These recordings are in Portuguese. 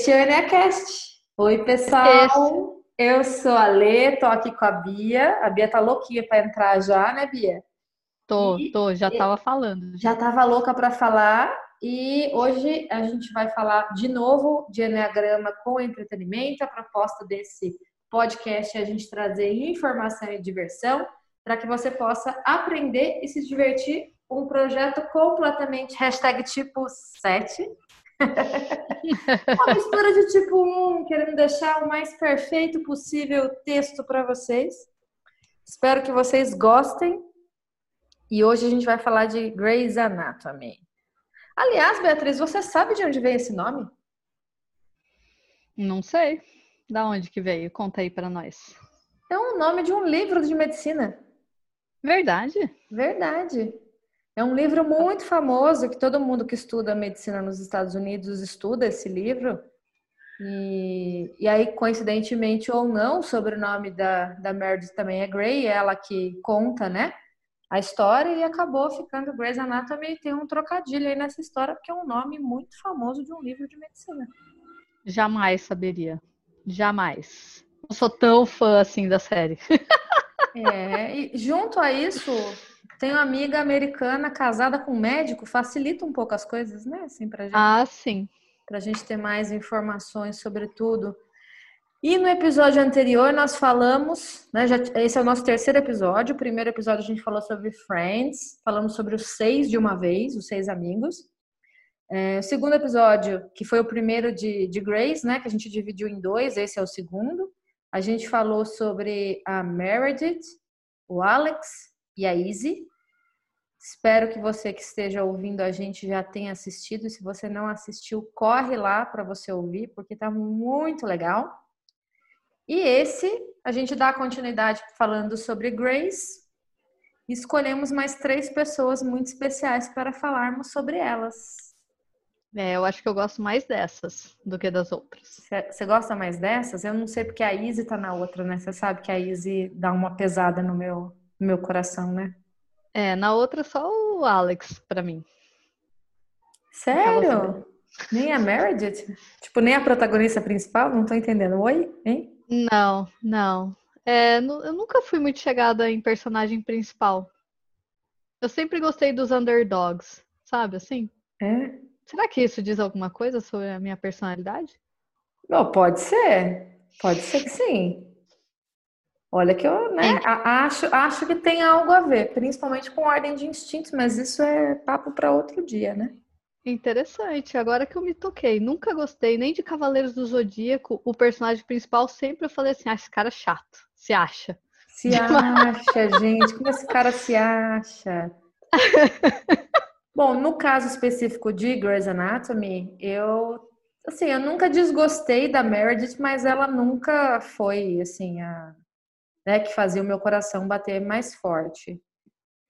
Este é o EneaCast. Oi, pessoal. Eu sou a Lê, tô aqui com a Bia. A Bia tá louquinha para entrar já, né, Bia? Tô, e, tô, já tava falando. Já tava louca para falar. E hoje a gente vai falar de novo de Enneagrama com entretenimento. A proposta desse podcast é a gente trazer informação e diversão para que você possa aprender e se divertir. Um projeto completamente hashtag tipo 7. Uma mistura de tipo 1, querendo deixar o mais perfeito possível o texto para vocês. Espero que vocês gostem. E hoje a gente vai falar de Grey's Anatomy. Aliás, Beatriz, você sabe de onde vem esse nome? Não sei. Da onde que veio? Conta aí para nós. É um nome de um livro de medicina. Verdade? Verdade. É um livro muito famoso que todo mundo que estuda medicina nos Estados Unidos estuda esse livro. E, e aí, coincidentemente ou não, o sobrenome da, da Meredith também é Grey, ela que conta, né, a história e acabou ficando Grey's Anatomy. Tem um trocadilho aí nessa história, porque é um nome muito famoso de um livro de medicina. Jamais saberia. Jamais. Não sou tão fã assim da série. É, e junto a isso, tenho uma amiga americana casada com um médico, facilita um pouco as coisas, né? Assim, pra gente, ah, sim. Pra gente ter mais informações sobre tudo. E no episódio anterior nós falamos, né, já, esse é o nosso terceiro episódio. O primeiro episódio a gente falou sobre Friends, falamos sobre os seis de uma vez, os seis amigos. É, o segundo episódio, que foi o primeiro de, de Grace, né, que a gente dividiu em dois, esse é o segundo. A gente falou sobre a Meredith, o Alex e a Izzy. Espero que você que esteja ouvindo a gente já tenha assistido. Se você não assistiu, corre lá para você ouvir, porque tá muito legal. E esse, a gente dá continuidade falando sobre Grace. Escolhemos mais três pessoas muito especiais para falarmos sobre elas. É, eu acho que eu gosto mais dessas do que das outras. Você gosta mais dessas? Eu não sei porque a Izzy tá na outra, né? Você sabe que a Izzy dá uma pesada no meu, no meu coração, né? É, na outra só o Alex para mim. Sério? Nem a Meredith? tipo, nem a protagonista principal? Não tô entendendo. Oi? Hein? Não, não. É, eu nunca fui muito chegada em personagem principal. Eu sempre gostei dos underdogs, sabe assim? É. Será que isso diz alguma coisa sobre a minha personalidade? Pode ser. Pode ser que sim. Olha que eu né, é. acho, acho que tem algo a ver, principalmente com ordem de instintos, mas isso é papo para outro dia, né? Interessante. Agora que eu me toquei, nunca gostei nem de Cavaleiros do Zodíaco. O personagem principal sempre eu falei assim: ah, esse cara é chato. Se acha. Se acha, gente. Como esse cara se acha? Bom, no caso específico de Grey's Anatomy, eu assim, eu nunca desgostei da Meredith, mas ela nunca foi assim a né, que fazia o meu coração bater mais forte.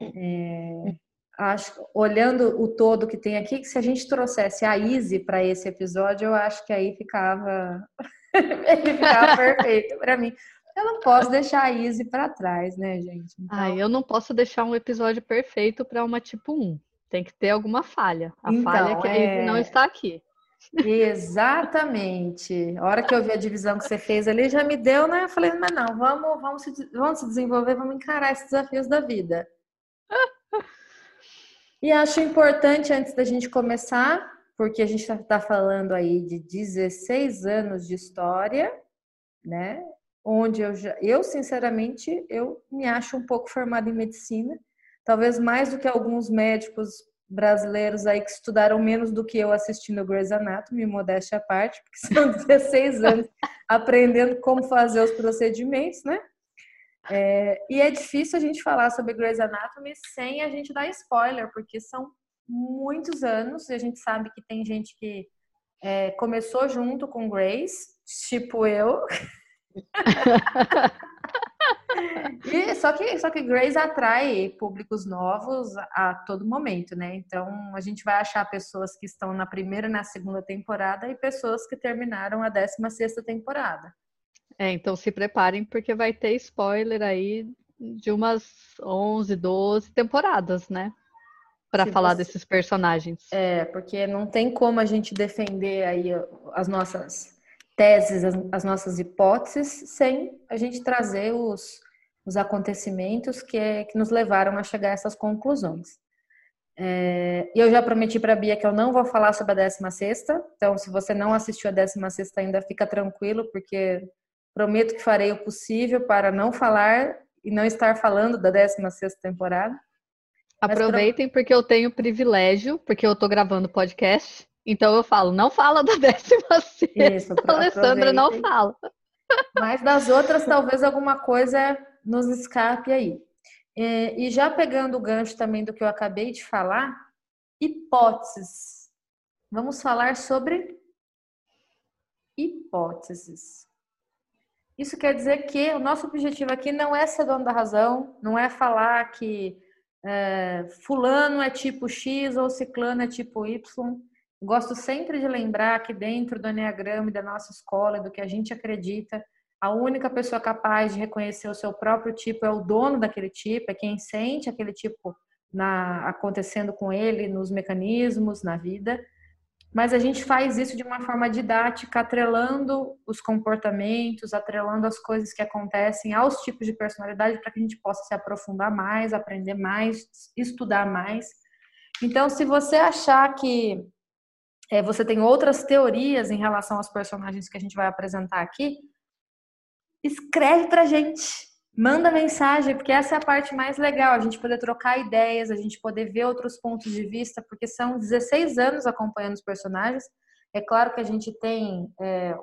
É, acho, olhando o todo que tem aqui, que se a gente trouxesse a Izzy para esse episódio, eu acho que aí ficava ele ficava perfeito para mim. Eu não posso deixar a Izzy para trás, né, gente? Então... Ah, eu não posso deixar um episódio perfeito para uma tipo 1. Tem que ter alguma falha. A então, falha é que é... não está aqui. Exatamente. A hora que eu vi a divisão que você fez ali, já me deu, né? Eu falei, mas não, vamos, vamos, se, vamos se desenvolver, vamos encarar esses desafios da vida. e acho importante, antes da gente começar, porque a gente está tá falando aí de 16 anos de história, né? Onde eu já, eu sinceramente, eu me acho um pouco formada em medicina talvez mais do que alguns médicos brasileiros aí que estudaram menos do que eu assistindo Grey's Anatomy, modéstia à parte, porque são 16 anos aprendendo como fazer os procedimentos, né? É, e é difícil a gente falar sobre Grey's Anatomy sem a gente dar spoiler, porque são muitos anos e a gente sabe que tem gente que é, começou junto com Grace, tipo eu. E, só que só que Grace atrai públicos novos a todo momento, né? Então a gente vai achar pessoas que estão na primeira e na segunda temporada e pessoas que terminaram a 16 sexta temporada. É, então se preparem porque vai ter spoiler aí de umas 11, 12 temporadas, né? para falar você... desses personagens. É, porque não tem como a gente defender aí as nossas teses, as, as nossas hipóteses, sem a gente trazer os, os acontecimentos que, que nos levaram a chegar a essas conclusões. É, eu já prometi para a Bia que eu não vou falar sobre a 16 então se você não assistiu a 16 ainda, fica tranquilo, porque prometo que farei o possível para não falar e não estar falando da 16 temporada. Aproveitem porque eu tenho privilégio, porque eu tô gravando podcast, então eu falo, não fala da 16 Isso, a Alessandra não fala. Mas das outras, talvez alguma coisa nos escape aí. É, e já pegando o gancho também do que eu acabei de falar, hipóteses. Vamos falar sobre hipóteses. Isso quer dizer que o nosso objetivo aqui não é ser dono da razão, não é falar que é, fulano é tipo X ou ciclano é tipo Y. Gosto sempre de lembrar que dentro do Enneagrama e da nossa escola, do que a gente acredita, a única pessoa capaz de reconhecer o seu próprio tipo é o dono daquele tipo, é quem sente aquele tipo na, acontecendo com ele nos mecanismos, na vida. Mas a gente faz isso de uma forma didática, atrelando os comportamentos, atrelando as coisas que acontecem aos tipos de personalidade para que a gente possa se aprofundar mais, aprender mais, estudar mais. Então, se você achar que é, você tem outras teorias em relação aos personagens que a gente vai apresentar aqui, escreve pra gente, manda mensagem, porque essa é a parte mais legal, a gente poder trocar ideias, a gente poder ver outros pontos de vista, porque são 16 anos acompanhando os personagens. É claro que a gente tem é,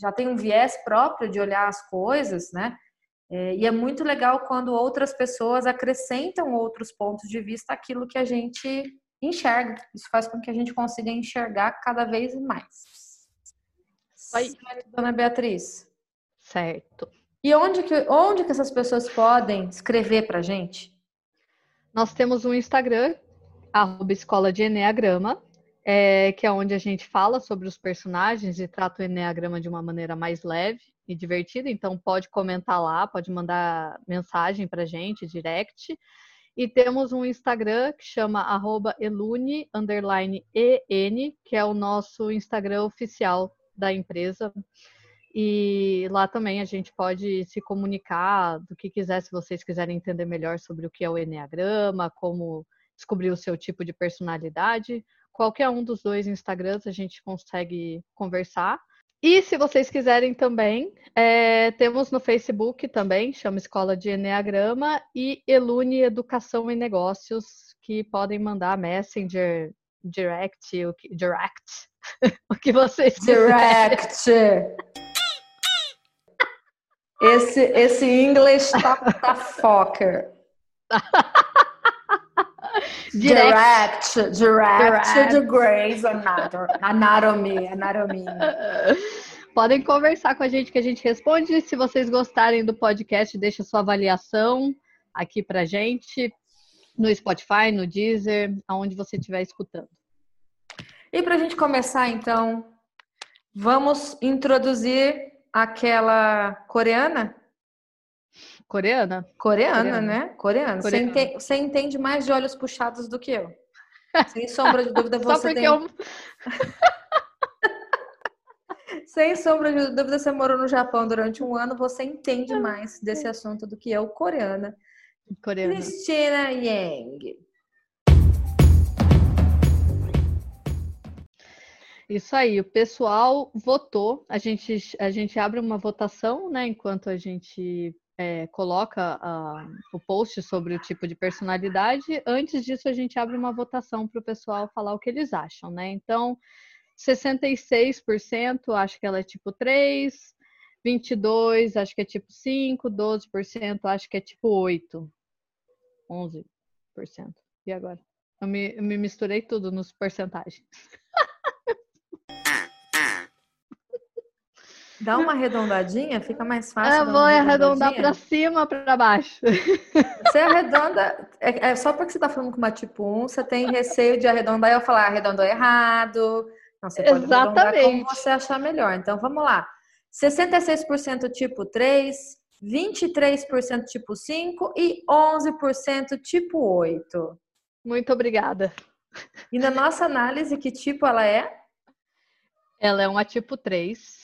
já tem um viés próprio de olhar as coisas, né? É, e é muito legal quando outras pessoas acrescentam outros pontos de vista aquilo que a gente enxerga. Isso faz com que a gente consiga enxergar cada vez mais. Oi, dona Beatriz. Certo. E onde que, onde que essas pessoas podem escrever para gente? Nós temos um Instagram, arroba Escola de Enneagrama, é, que é onde a gente fala sobre os personagens e trata o Enneagrama de uma maneira mais leve e divertida. Então pode comentar lá, pode mandar mensagem para gente, direct. E temos um Instagram que chama arroba elune, underline en, que é o nosso Instagram oficial da empresa. E lá também a gente pode se comunicar do que quiser, se vocês quiserem entender melhor sobre o que é o Enneagrama, como descobrir o seu tipo de personalidade. Qualquer um dos dois Instagrams a gente consegue conversar. E se vocês quiserem também, é, temos no Facebook também, chama Escola de Enneagrama, e Elune Educação e Negócios, que podem mandar Messenger, Direct, o que, Direct, o que vocês Direct! Esse, esse inglês tá, tá focker. direct, direct, direct to Grey's Anatomy, Anatomy. Podem conversar com a gente que a gente responde. Se vocês gostarem do podcast, deixa sua avaliação aqui pra gente no Spotify, no Deezer, aonde você estiver escutando. E para a gente começar, então, vamos introduzir aquela coreana? Coreana? Coreana, coreana. né? Coreana. Você, entende, você, entende, mais de olhos puxados do que eu. Sem sombra de dúvida, você Só porque tem... eu... Sem sombra de dúvida, você morou no Japão durante um ano, você entende mais desse assunto do que eu, coreana. Coreana. Cristina Yang. Isso aí, o pessoal votou. A gente, a gente abre uma votação, né? Enquanto a gente é, coloca uh, o post sobre o tipo de personalidade. Antes disso, a gente abre uma votação para o pessoal falar o que eles acham, né? Então, 66% acho que ela é tipo 3, 22% acho que é tipo 5, 12% acho que é tipo 8, 11%. E agora? Eu me, eu me misturei tudo nos porcentagens. Dá uma arredondadinha, fica mais fácil. Eu vou arredondar para cima, para baixo. Você arredonda, é, é, só porque você está falando com uma tipo 1, você tem receio de arredondar e eu falar, arredondou errado. Não, você pode Exatamente. arredondar como você achar melhor. Então, vamos lá. 66% tipo 3, 23% tipo 5 e 11% tipo 8. Muito obrigada. E na nossa análise, que tipo ela é? Ela é uma tipo 3,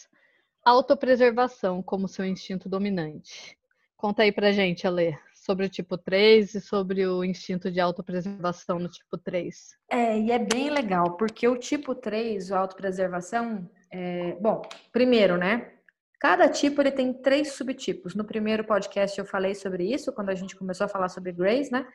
autopreservação como seu instinto dominante. Conta aí pra gente, Alê, sobre o tipo 3 e sobre o instinto de autopreservação no tipo 3. É, e é bem legal, porque o tipo 3, o autopreservação, é... bom, primeiro, né? Cada tipo ele tem três subtipos. No primeiro podcast eu falei sobre isso, quando a gente começou a falar sobre Grace, né?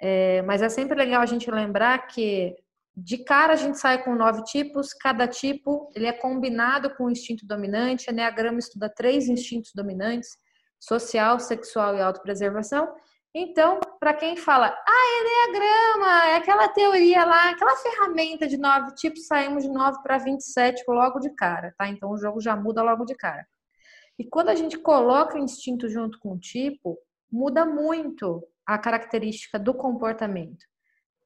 É, mas é sempre legal a gente lembrar que de cara a gente sai com nove tipos, cada tipo ele é combinado com o instinto dominante, a Enneagrama estuda três instintos dominantes, social, sexual e autopreservação. Então, para quem fala, ah, Enneagrama, é aquela teoria lá, aquela ferramenta de nove tipos, saímos de nove para 27 logo de cara, tá? Então o jogo já muda logo de cara. E quando a gente coloca o instinto junto com o tipo, muda muito a característica do comportamento.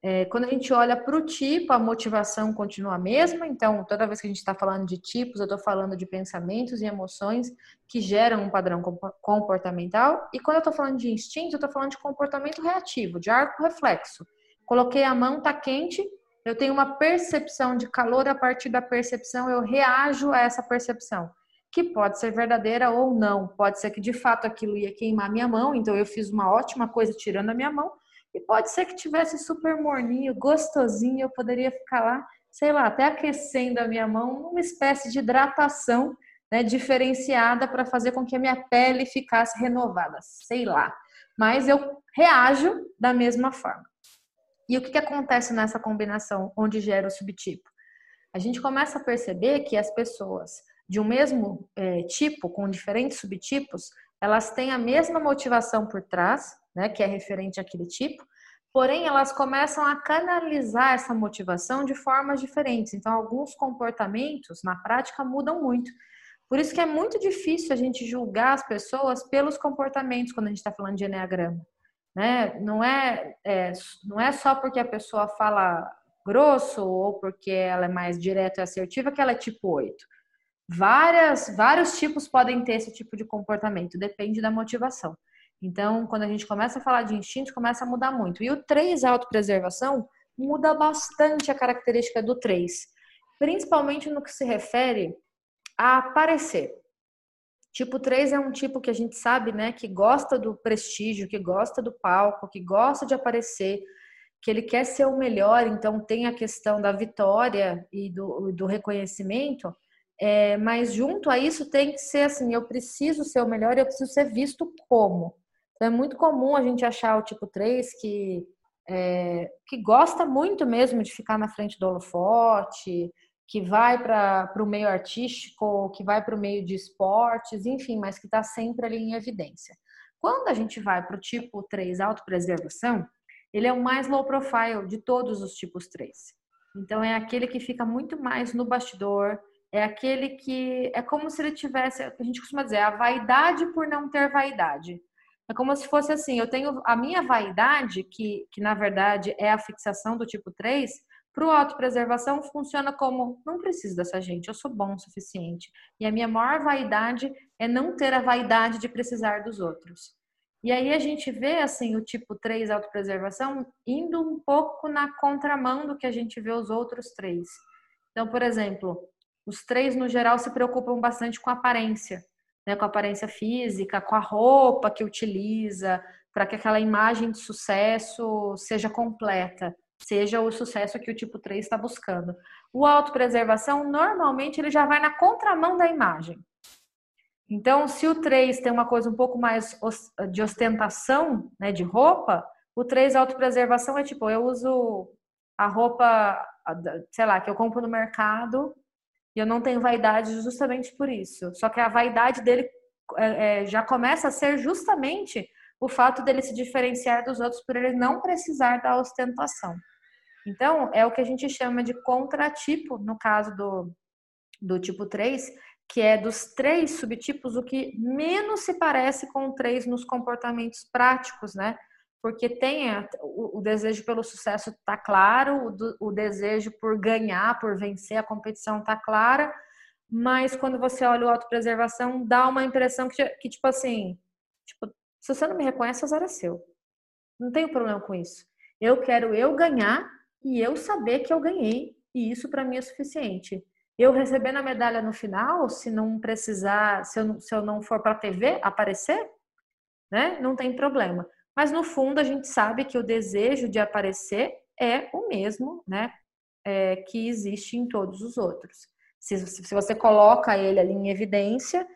É, quando a gente olha para o tipo, a motivação continua a mesma. Então, toda vez que a gente está falando de tipos, eu estou falando de pensamentos e emoções que geram um padrão comportamental. E quando eu estou falando de instinto, eu estou falando de comportamento reativo, de arco reflexo. Coloquei a mão, está quente, eu tenho uma percepção de calor, a partir da percepção eu reajo a essa percepção, que pode ser verdadeira ou não. Pode ser que de fato aquilo ia queimar minha mão, então eu fiz uma ótima coisa tirando a minha mão e pode ser que tivesse super morninho, gostosinho, eu poderia ficar lá, sei lá, até aquecendo a minha mão, uma espécie de hidratação né, diferenciada para fazer com que a minha pele ficasse renovada, sei lá. Mas eu reajo da mesma forma. E o que, que acontece nessa combinação onde gera o subtipo? A gente começa a perceber que as pessoas de um mesmo é, tipo, com diferentes subtipos, elas têm a mesma motivação por trás, né, que é referente àquele tipo, porém elas começam a canalizar essa motivação de formas diferentes. Então, alguns comportamentos na prática mudam muito. Por isso que é muito difícil a gente julgar as pessoas pelos comportamentos quando a gente está falando de enneagrama. Né? Não, é, é, não é só porque a pessoa fala grosso ou porque ela é mais direta e assertiva que ela é tipo 8. Várias, vários tipos podem ter esse tipo de comportamento, depende da motivação. Então, quando a gente começa a falar de instinto, começa a mudar muito. E o 3, autopreservação, muda bastante a característica do 3, principalmente no que se refere a aparecer. Tipo 3 é um tipo que a gente sabe, né, que gosta do prestígio, que gosta do palco, que gosta de aparecer, que ele quer ser o melhor, então tem a questão da vitória e do, do reconhecimento, é, mas junto a isso tem que ser assim, eu preciso ser o melhor e eu preciso ser visto como. Então, é muito comum a gente achar o tipo 3 que, é, que gosta muito mesmo de ficar na frente do holofote, que vai para o meio artístico, que vai para o meio de esportes, enfim, mas que está sempre ali em evidência. Quando a gente vai para o tipo 3, autopreservação, ele é o mais low profile de todos os tipos 3. Então, é aquele que fica muito mais no bastidor, é aquele que é como se ele tivesse, a gente costuma dizer, a vaidade por não ter vaidade. É como se fosse assim, eu tenho a minha vaidade, que, que na verdade é a fixação do tipo 3, para o autopreservação funciona como não preciso dessa gente, eu sou bom o suficiente. E a minha maior vaidade é não ter a vaidade de precisar dos outros. E aí a gente vê assim o tipo 3 autopreservação indo um pouco na contramão do que a gente vê os outros três. Então, por exemplo, os três no geral se preocupam bastante com aparência né, com a aparência física, com a roupa que utiliza, para que aquela imagem de sucesso seja completa, seja o sucesso que o tipo 3 está buscando. O autopreservação, normalmente, ele já vai na contramão da imagem. Então, se o 3 tem uma coisa um pouco mais de ostentação, né, de roupa, o 3 autopreservação é tipo, eu uso a roupa, sei lá, que eu compro no mercado e eu não tenho vaidade justamente por isso. Só que a vaidade dele é, é, já começa a ser justamente o fato dele se diferenciar dos outros por ele não precisar da ostentação. Então, é o que a gente chama de contratipo, no caso do, do tipo 3, que é dos três subtipos o que menos se parece com o 3 nos comportamentos práticos, né? Porque tem o, o desejo pelo sucesso está claro, o, o, desejo por ganhar, por vencer a competição está clara, mas quando você olha o autopreservação, dá uma impressão que, que tipo assim, tipo, se você não me reconhece, azar é seu. Não tenho problema com isso. Eu quero eu ganhar e eu saber que eu ganhei e isso para mim é suficiente. Eu recebendo a medalha no final, se não precisar, se eu, se eu não for para a TV aparecer, né, não tem problema. Mas no fundo a gente sabe que o desejo de aparecer é o mesmo, né, é, que existe em todos os outros. Se, se você coloca ele ali em evidência,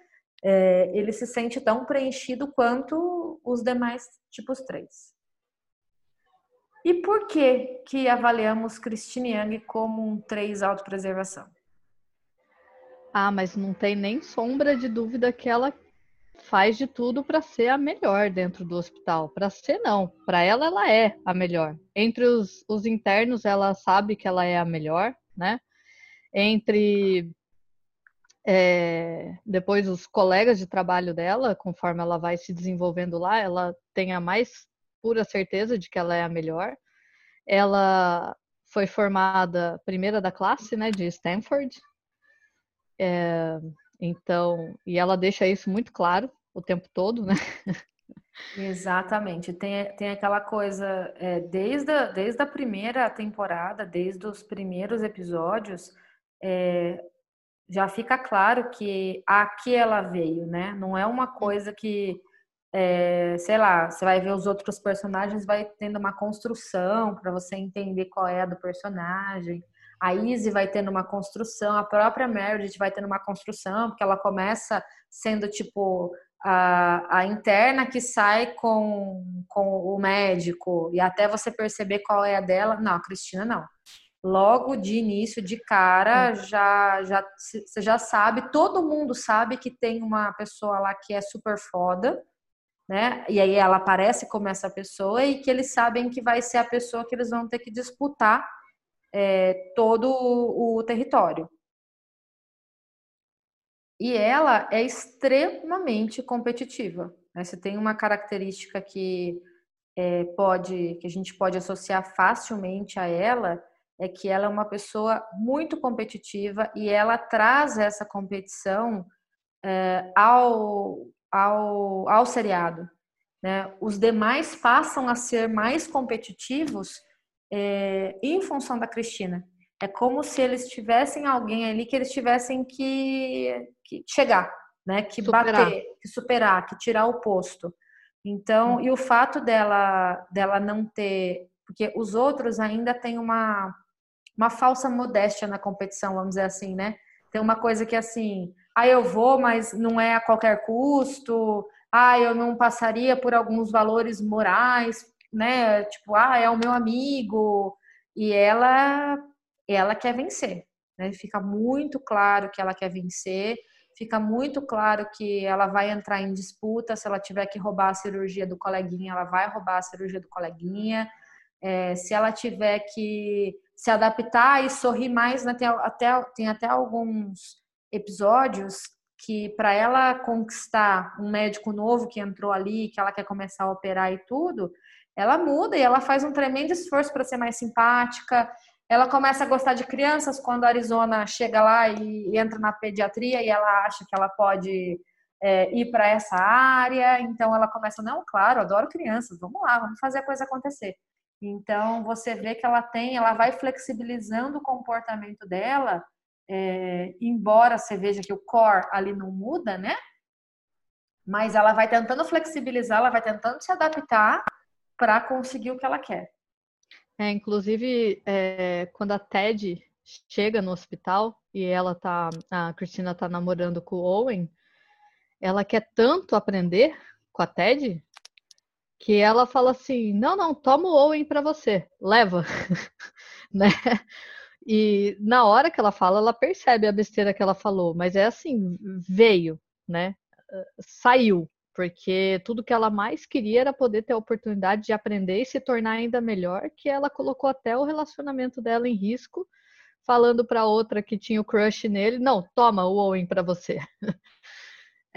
é, ele se sente tão preenchido quanto os demais tipos 3. E por que que avaliamos Christine Yang como um 3 autopreservação? Ah, mas não tem nem sombra de dúvida que ela faz de tudo para ser a melhor dentro do hospital. Para ser, não. Para ela, ela é a melhor. Entre os, os internos, ela sabe que ela é a melhor, né? Entre é, depois os colegas de trabalho dela, conforme ela vai se desenvolvendo lá, ela tem a mais pura certeza de que ela é a melhor. Ela foi formada primeira da classe, né, de Stanford. É, então, e ela deixa isso muito claro o tempo todo, né? Exatamente. Tem, tem aquela coisa, é, desde, a, desde a primeira temporada, desde os primeiros episódios, é, já fica claro que aqui ela veio, né? Não é uma coisa que é, sei lá, você vai ver os outros personagens, vai tendo uma construção para você entender qual é a do personagem. A Izzy vai tendo uma construção, a própria Meredith vai tendo uma construção, porque ela começa sendo tipo a, a interna que sai com, com o médico, e até você perceber qual é a dela. Não, a Cristina não. Logo de início, de cara, já, já você já sabe, todo mundo sabe que tem uma pessoa lá que é super foda, né? E aí ela aparece como essa pessoa e que eles sabem que vai ser a pessoa que eles vão ter que disputar é, todo o, território. E ela é extremamente competitiva. Né? Você tem uma característica que é, pode, que a gente pode associar facilmente a ela, é que ela é uma pessoa muito competitiva e ela traz essa competição é, ao ao, ao seriado. Né? Os demais passam a ser mais competitivos é, em função da Cristina. É como se eles tivessem alguém ali que eles tivessem que, que chegar, né? Que superar. bater, que superar, que tirar o posto. Então, hum. e o fato dela dela não ter, porque os outros ainda têm uma uma falsa modéstia na competição, vamos dizer assim, né? Tem uma coisa que assim, ah, eu vou, mas não é a qualquer custo, ah, eu não passaria por alguns valores morais, né? Tipo, ah, é o meu amigo. E ela, ela quer vencer, né? Fica muito claro que ela quer vencer, fica muito claro que ela vai entrar em disputa, se ela tiver que roubar a cirurgia do coleguinha, ela vai roubar a cirurgia do coleguinha. É, se ela tiver que se adaptar e sorrir mais, né? tem, até, tem até alguns episódios que para ela conquistar um médico novo que entrou ali, que ela quer começar a operar e tudo, ela muda e ela faz um tremendo esforço para ser mais simpática. Ela começa a gostar de crianças quando a Arizona chega lá e entra na pediatria e ela acha que ela pode é, ir para essa área. Então ela começa, não, claro, adoro crianças, vamos lá, vamos fazer a coisa acontecer. Então você vê que ela tem, ela vai flexibilizando o comportamento dela é, embora você veja que o core ali não muda, né? Mas ela vai tentando flexibilizar, ela vai tentando se adaptar para conseguir o que ela quer. É, inclusive, é, quando a Ted chega no hospital e ela tá, a Cristina tá namorando com o Owen, ela quer tanto aprender com a Ted que ela fala assim: não, não, toma o Owen para você, leva, né? E na hora que ela fala, ela percebe a besteira que ela falou, mas é assim, veio, né? Saiu, porque tudo que ela mais queria era poder ter a oportunidade de aprender e se tornar ainda melhor, que ela colocou até o relacionamento dela em risco, falando para outra que tinha o crush nele, não, toma o Owen para você.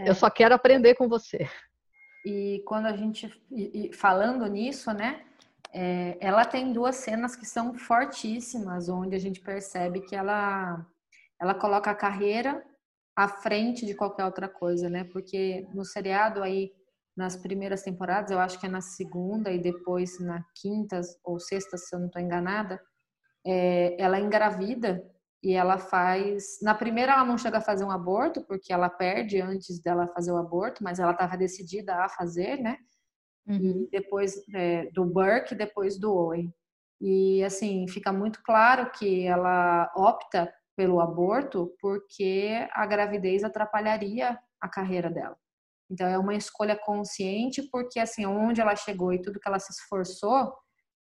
É. Eu só quero aprender com você. E quando a gente e, falando nisso, né? É, ela tem duas cenas que são fortíssimas, onde a gente percebe que ela, ela coloca a carreira à frente de qualquer outra coisa, né? Porque no seriado aí, nas primeiras temporadas, eu acho que é na segunda e depois na quinta ou sexta, se eu não estou enganada, é, ela é engravida e ela faz. Na primeira, ela não chega a fazer um aborto, porque ela perde antes dela fazer o aborto, mas ela estava decidida a fazer, né? Uhum. E depois é, do Burke, depois do Owen. E assim, fica muito claro que ela opta pelo aborto porque a gravidez atrapalharia a carreira dela. Então é uma escolha consciente porque assim, onde ela chegou e tudo que ela se esforçou,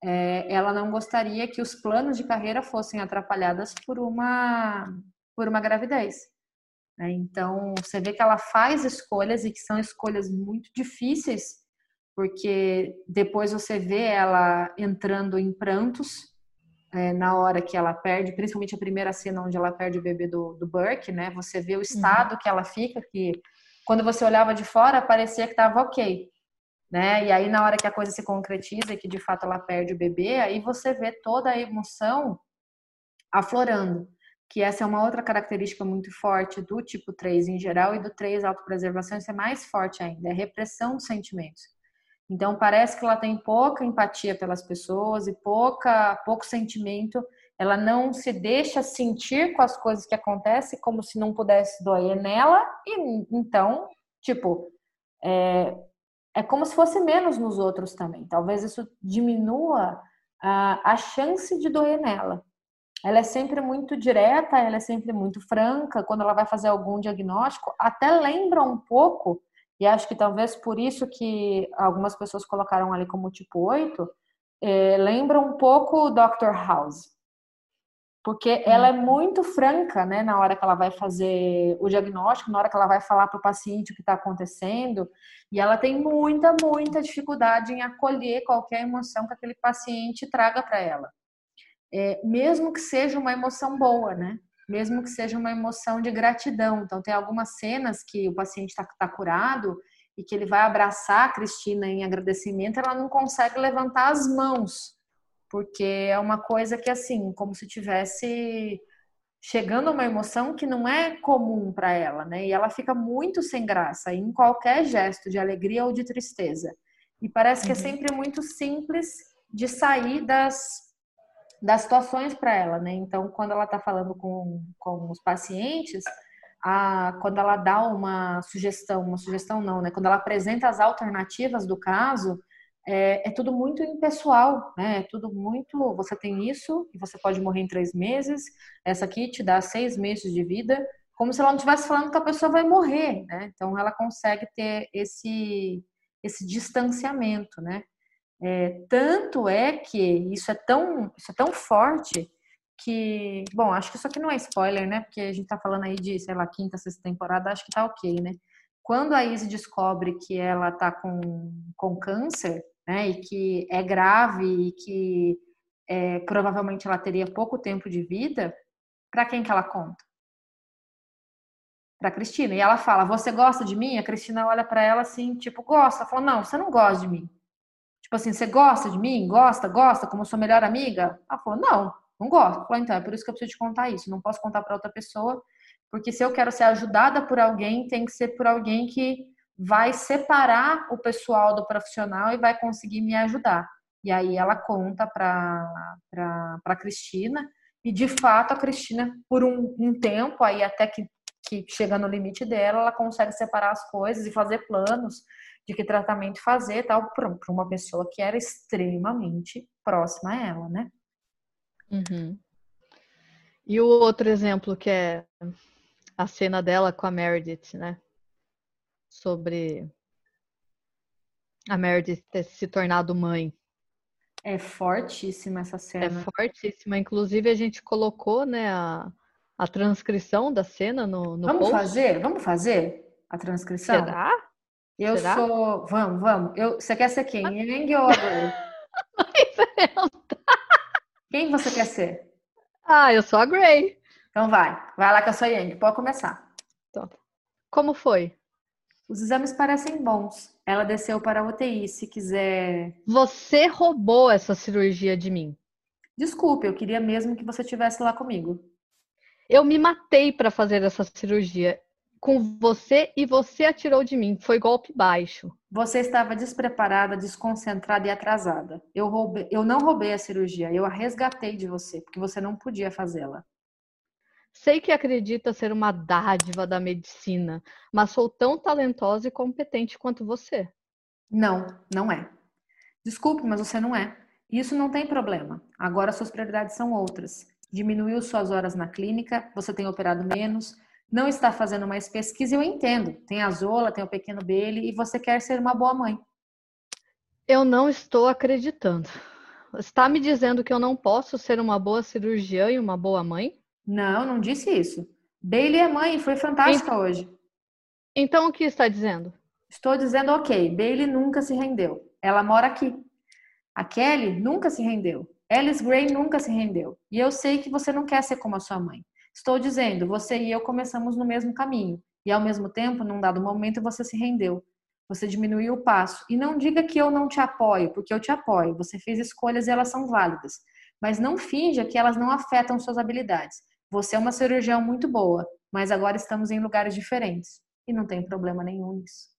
é, ela não gostaria que os planos de carreira fossem atrapalhados por uma por uma gravidez. Né? Então você vê que ela faz escolhas e que são escolhas muito difíceis porque depois você vê ela entrando em prantos é, na hora que ela perde, principalmente a primeira cena onde ela perde o bebê do, do Burke, né? Você vê o uhum. estado uhum. que ela fica, que quando você olhava de fora parecia que estava ok, né? E aí na hora que a coisa se concretiza e que de fato ela perde o bebê, aí você vê toda a emoção aflorando. Que essa é uma outra característica muito forte do tipo 3 em geral e do 3 autopreservação, isso é mais forte ainda, é repressão dos sentimentos. Então parece que ela tem pouca empatia pelas pessoas e pouca pouco sentimento. Ela não se deixa sentir com as coisas que acontecem como se não pudesse doer nela e então tipo é, é como se fosse menos nos outros também. Talvez isso diminua a, a chance de doer nela. Ela é sempre muito direta, ela é sempre muito franca. Quando ela vai fazer algum diagnóstico, até lembra um pouco e acho que talvez por isso que algumas pessoas colocaram ali como tipo 8, é, lembra um pouco o Dr. House. Porque ela é muito franca, né, na hora que ela vai fazer o diagnóstico, na hora que ela vai falar para o paciente o que está acontecendo, e ela tem muita, muita dificuldade em acolher qualquer emoção que aquele paciente traga para ela. É, mesmo que seja uma emoção boa, né? Mesmo que seja uma emoção de gratidão. Então, tem algumas cenas que o paciente está tá curado e que ele vai abraçar a Cristina em agradecimento, ela não consegue levantar as mãos, porque é uma coisa que, assim, como se tivesse chegando a uma emoção que não é comum para ela, né? E ela fica muito sem graça em qualquer gesto de alegria ou de tristeza. E parece que é uhum. é sempre muito simples de sair das das situações para ela, né? Então, quando ela está falando com, com os pacientes, a, quando ela dá uma sugestão, uma sugestão não, né? Quando ela apresenta as alternativas do caso, é, é, tudo muito impessoal, né? É tudo muito. Você tem isso e você pode morrer em três meses. Essa aqui te dá seis meses de vida, como se ela não estivesse falando que a pessoa vai morrer, né? Então ela consegue ter esse esse distanciamento, né? É, tanto é que isso é tão, isso é tão forte que, bom, acho que isso aqui não é spoiler, né? Porque a gente tá falando aí de, sei lá, quinta, sexta temporada, acho que tá ok, né? Quando a Izzy descobre que ela tá com, com câncer, né? E que é grave e que é, provavelmente ela teria pouco tempo de vida, para quem que ela conta? Para Cristina. E ela fala: "Você gosta de mim?" A Cristina olha para ela assim, tipo, "Gosta". Ela fala: "Não, você não gosta de mim". Tipo assim, você gosta de mim? Gosta? Gosta? Como sua melhor amiga? Ela falou, não, não gosto. Falou, então, é por isso que eu preciso te contar isso. Não posso contar para outra pessoa, porque se eu quero ser ajudada por alguém, tem que ser por alguém que vai separar o pessoal do profissional e vai conseguir me ajudar. E aí ela conta para a Cristina, e de fato a Cristina, por um, um tempo, aí até que, que chega no limite dela, ela consegue separar as coisas e fazer planos de que tratamento fazer tal para uma pessoa que era extremamente próxima a ela, né? Uhum. E o outro exemplo que é a cena dela com a Meredith, né? Sobre a Meredith ter se tornado mãe. É fortíssima essa cena. É fortíssima. Inclusive, a gente colocou, né, a, a transcrição da cena no, no Vamos post. fazer? Vamos fazer a transcrição? Será? Eu Será? sou. Vamos, vamos. Eu... Você quer ser quem? Yang ou Gray? Quem você quer ser? Ah, eu sou a Gray. Então vai. Vai lá que eu sou Yang. Pode começar. Então, como foi? Os exames parecem bons. Ela desceu para a UTI. Se quiser. Você roubou essa cirurgia de mim. Desculpe, eu queria mesmo que você estivesse lá comigo. Eu me matei para fazer essa cirurgia. Com você e você atirou de mim. Foi golpe baixo. Você estava despreparada, desconcentrada e atrasada. Eu, roubei, eu não roubei a cirurgia, eu a resgatei de você, porque você não podia fazê-la. Sei que acredita ser uma dádiva da medicina, mas sou tão talentosa e competente quanto você. Não, não é. Desculpe, mas você não é. Isso não tem problema. Agora suas prioridades são outras. Diminuiu suas horas na clínica, você tem operado menos, não está fazendo mais pesquisa, eu entendo. Tem a Zola, tem o pequeno Bailey e você quer ser uma boa mãe. Eu não estou acreditando. Está me dizendo que eu não posso ser uma boa cirurgiã e uma boa mãe? Não, não disse isso. Bailey é mãe, foi fantástica então, hoje. Então o que está dizendo? Estou dizendo, ok, Bailey nunca se rendeu. Ela mora aqui. A Kelly nunca se rendeu. Alice Gray nunca se rendeu. E eu sei que você não quer ser como a sua mãe. Estou dizendo, você e eu começamos no mesmo caminho. E ao mesmo tempo, num dado momento, você se rendeu. Você diminuiu o passo. E não diga que eu não te apoio, porque eu te apoio. Você fez escolhas e elas são válidas. Mas não finja que elas não afetam suas habilidades. Você é uma cirurgiã muito boa, mas agora estamos em lugares diferentes. E não tem problema nenhum nisso.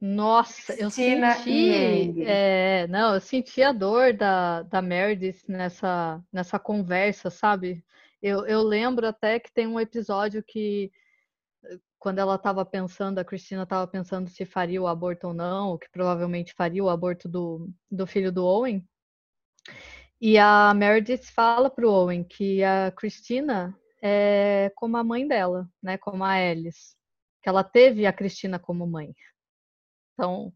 Nossa, eu Tina senti, é, não, eu senti a dor da, da Meredith nessa, nessa conversa, sabe? Eu, eu lembro até que tem um episódio que, quando ela estava pensando, a Cristina estava pensando se faria o aborto ou não, que provavelmente faria o aborto do, do filho do Owen. E a Meredith fala para o Owen que a Cristina é como a mãe dela, né? Como a Alice. Que ela teve a Cristina como mãe. Então,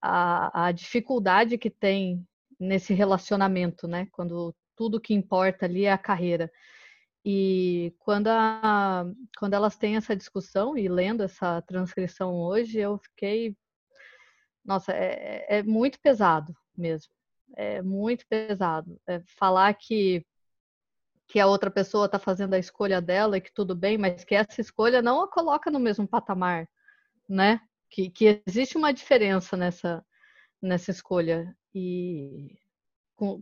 a, dificuldade que tem nesse relacionamento, né? Quando tudo que importa ali é a carreira. E quando, a, quando elas têm essa discussão e lendo essa transcrição hoje, eu fiquei. Nossa, é, é muito pesado mesmo. É muito pesado. É falar que, que a outra pessoa está fazendo a escolha dela e que tudo bem, mas que essa escolha não a coloca no mesmo patamar, né? Que, que existe uma diferença nessa, nessa escolha. E, com,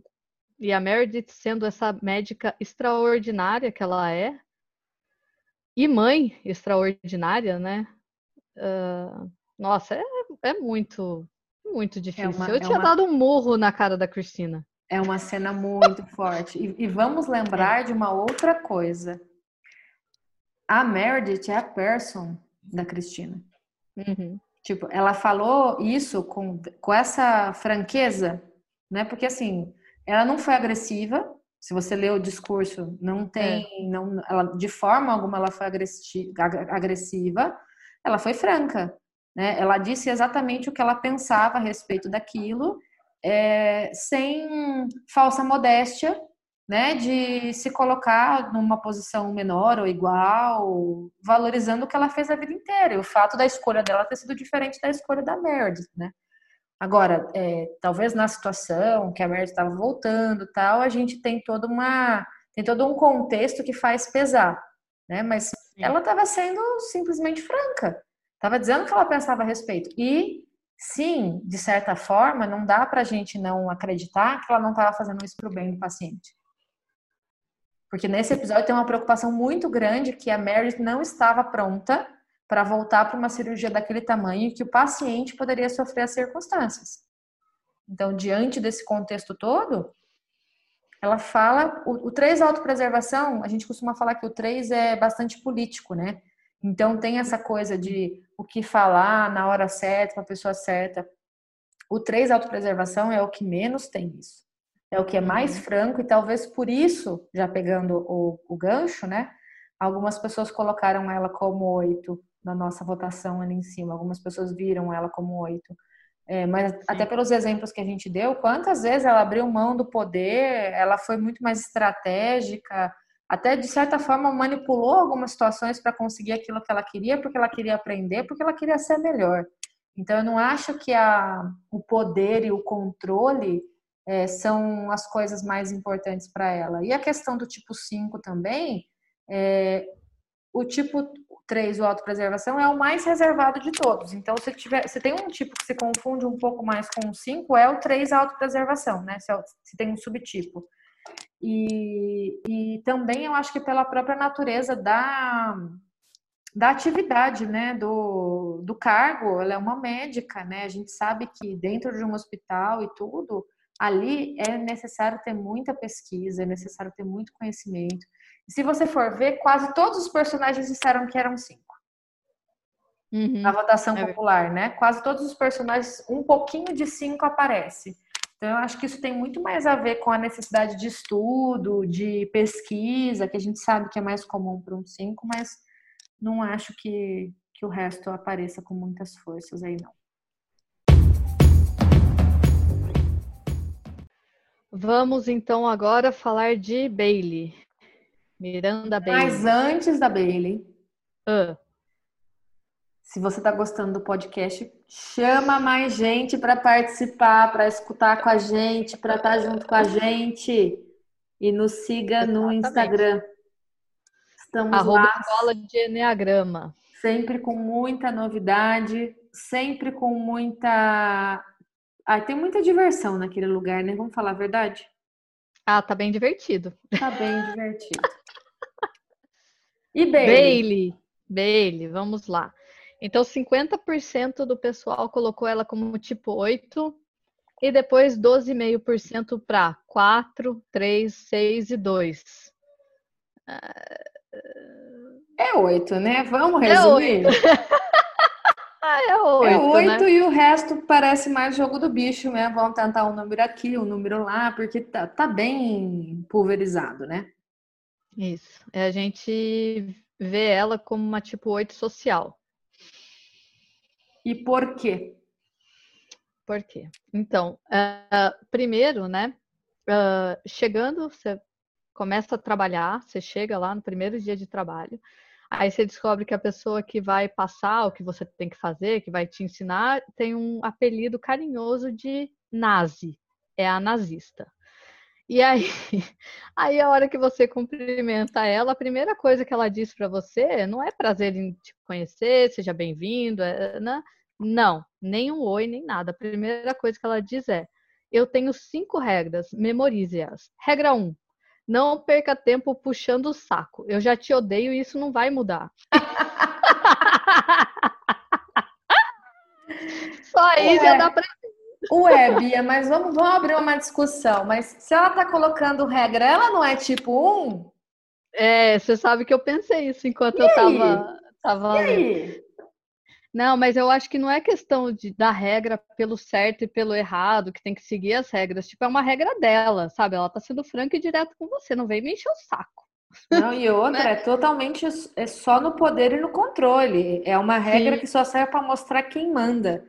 e a Meredith sendo essa médica extraordinária que ela é, e mãe extraordinária, né? Uh, nossa, é, é muito, muito difícil. É uma, Eu é tinha uma... dado um murro na cara da Cristina. É uma cena muito forte. E, e, vamos lembrar é. de uma outra coisa. A Meredith é a person da Cristina. Uhum. Tipo, ela falou isso com, com essa franqueza, né? Porque assim, ela não foi agressiva. Se você lê o discurso, não tem, é. não, ela, de forma alguma ela foi agressiva. Ela foi franca, né? Ela disse exatamente o que ela pensava a respeito daquilo, é, sem falsa modéstia, né, de se colocar numa posição menor ou igual, valorizando o que ela fez a vida inteira. E o fato da escolha dela ter sido diferente da escolha da Meredith, né? Agora, é, talvez na situação que a Meredith estava voltando, tal, a gente tem toda uma tem todo um contexto que faz pesar, né? Mas Sim. ela estava sendo simplesmente franca, estava dizendo o que ela pensava a respeito. E sim, de certa forma, não dá para a gente não acreditar que ela não estava fazendo isso para o bem do paciente. Porque nesse episódio tem uma preocupação muito grande que a Mary não estava pronta para voltar para uma cirurgia daquele tamanho e que o paciente poderia sofrer as circunstâncias. Então, diante desse contexto todo, ela fala o, o 3 autopreservação, a gente costuma falar que o 3 é bastante político, né? Então tem essa coisa de o que falar na hora certa, para a pessoa certa. O 3 autopreservação é o que menos tem isso é o que é mais uhum. franco e talvez por isso, já pegando o, o gancho, né? Algumas pessoas colocaram ela como oito na nossa votação ali em cima. Algumas pessoas viram ela como oito. É, mas Sim. até pelos exemplos que a gente deu, quantas vezes ela abriu mão do poder, ela foi muito mais estratégica, até de certa forma manipulou algumas situações para conseguir aquilo que ela queria, porque ela queria aprender, porque ela queria ser melhor. Então eu não acho que a, o poder e o controle é, são as coisas mais importantes para ela. E a questão do tipo 5 também, é, o tipo 3, o autopreservação, é o mais reservado de todos. Então, se, tiver, se tem um tipo que se confunde um pouco mais com o 5, é o 3 autopreservação, né? Se, é se tem um subtipo. E, e também eu acho que pela própria natureza da, da atividade, né, do, do cargo, ela é uma médica, né, a gente sabe que dentro de um hospital e tudo, ali é necessário ter muita pesquisa, é necessário ter muito conhecimento. E se você for ver, quase todos os personagens disseram que eram cinco. Uhum. Na votação é popular, né? Quase todos os personagens, um pouquinho de cinco aparece. Então, eu acho que isso tem muito mais a ver com a necessidade de estudo, de pesquisa, que a gente sabe que é mais comum para um 5, mas não acho que, que o resto apareça com muitas forças aí, não. Vamos então agora falar de Bailey. Miranda Bailey. Mas antes da Bailey, uh. Se você está gostando do podcast, chama mais gente para participar, para escutar com a gente, para estar tá junto com a gente. E nos siga Exatamente. no Instagram. Estamos Arroba lá. Escola de Enneagrama. Sempre com muita novidade, sempre com muita. Ah, tem muita diversão naquele lugar, né? Vamos falar a verdade? Ah, tá bem divertido. Tá bem divertido. E Bailey? Bailey, Bailey, vamos lá. Então, 50% do pessoal colocou ela como tipo 8 e depois 12,5% para 4, 3, 6 e 2. É 8, né? Vamos é resumir? É 8. Ah, é 8, é 8 né? e o resto parece mais jogo do bicho, né? Vamos tentar um número aqui, um número lá, porque tá, tá bem pulverizado, né? Isso. É, a gente vê ela como uma tipo 8 social. E por quê? Por quê? Então, uh, primeiro, né? Uh, chegando, você começa a trabalhar, você chega lá no primeiro dia de trabalho, aí você descobre que a pessoa que vai passar o que você tem que fazer, que vai te ensinar, tem um apelido carinhoso de nazi, é a nazista. E aí, aí a hora que você cumprimenta ela, a primeira coisa que ela diz para você não é prazer em te conhecer, seja bem-vindo, é, né? não, nem um oi, nem nada. A primeira coisa que ela diz é: eu tenho cinco regras, memorize-as. Regra 1. Um, não perca tempo puxando o saco. Eu já te odeio e isso não vai mudar. Só aí já dá pra Ué, Bia, mas vamos, vamos abrir uma discussão. Mas se ela tá colocando regra, ela não é tipo um? É, você sabe que eu pensei isso enquanto e eu tava, tava lendo. Não, mas eu acho que não é questão de dar regra pelo certo e pelo errado, que tem que seguir as regras. Tipo, é uma regra dela, sabe? Ela tá sendo franca e direto com você, não vem me encher o saco. Não, e outra, né? é totalmente é só no poder e no controle. É uma regra Sim. que só serve para mostrar quem manda.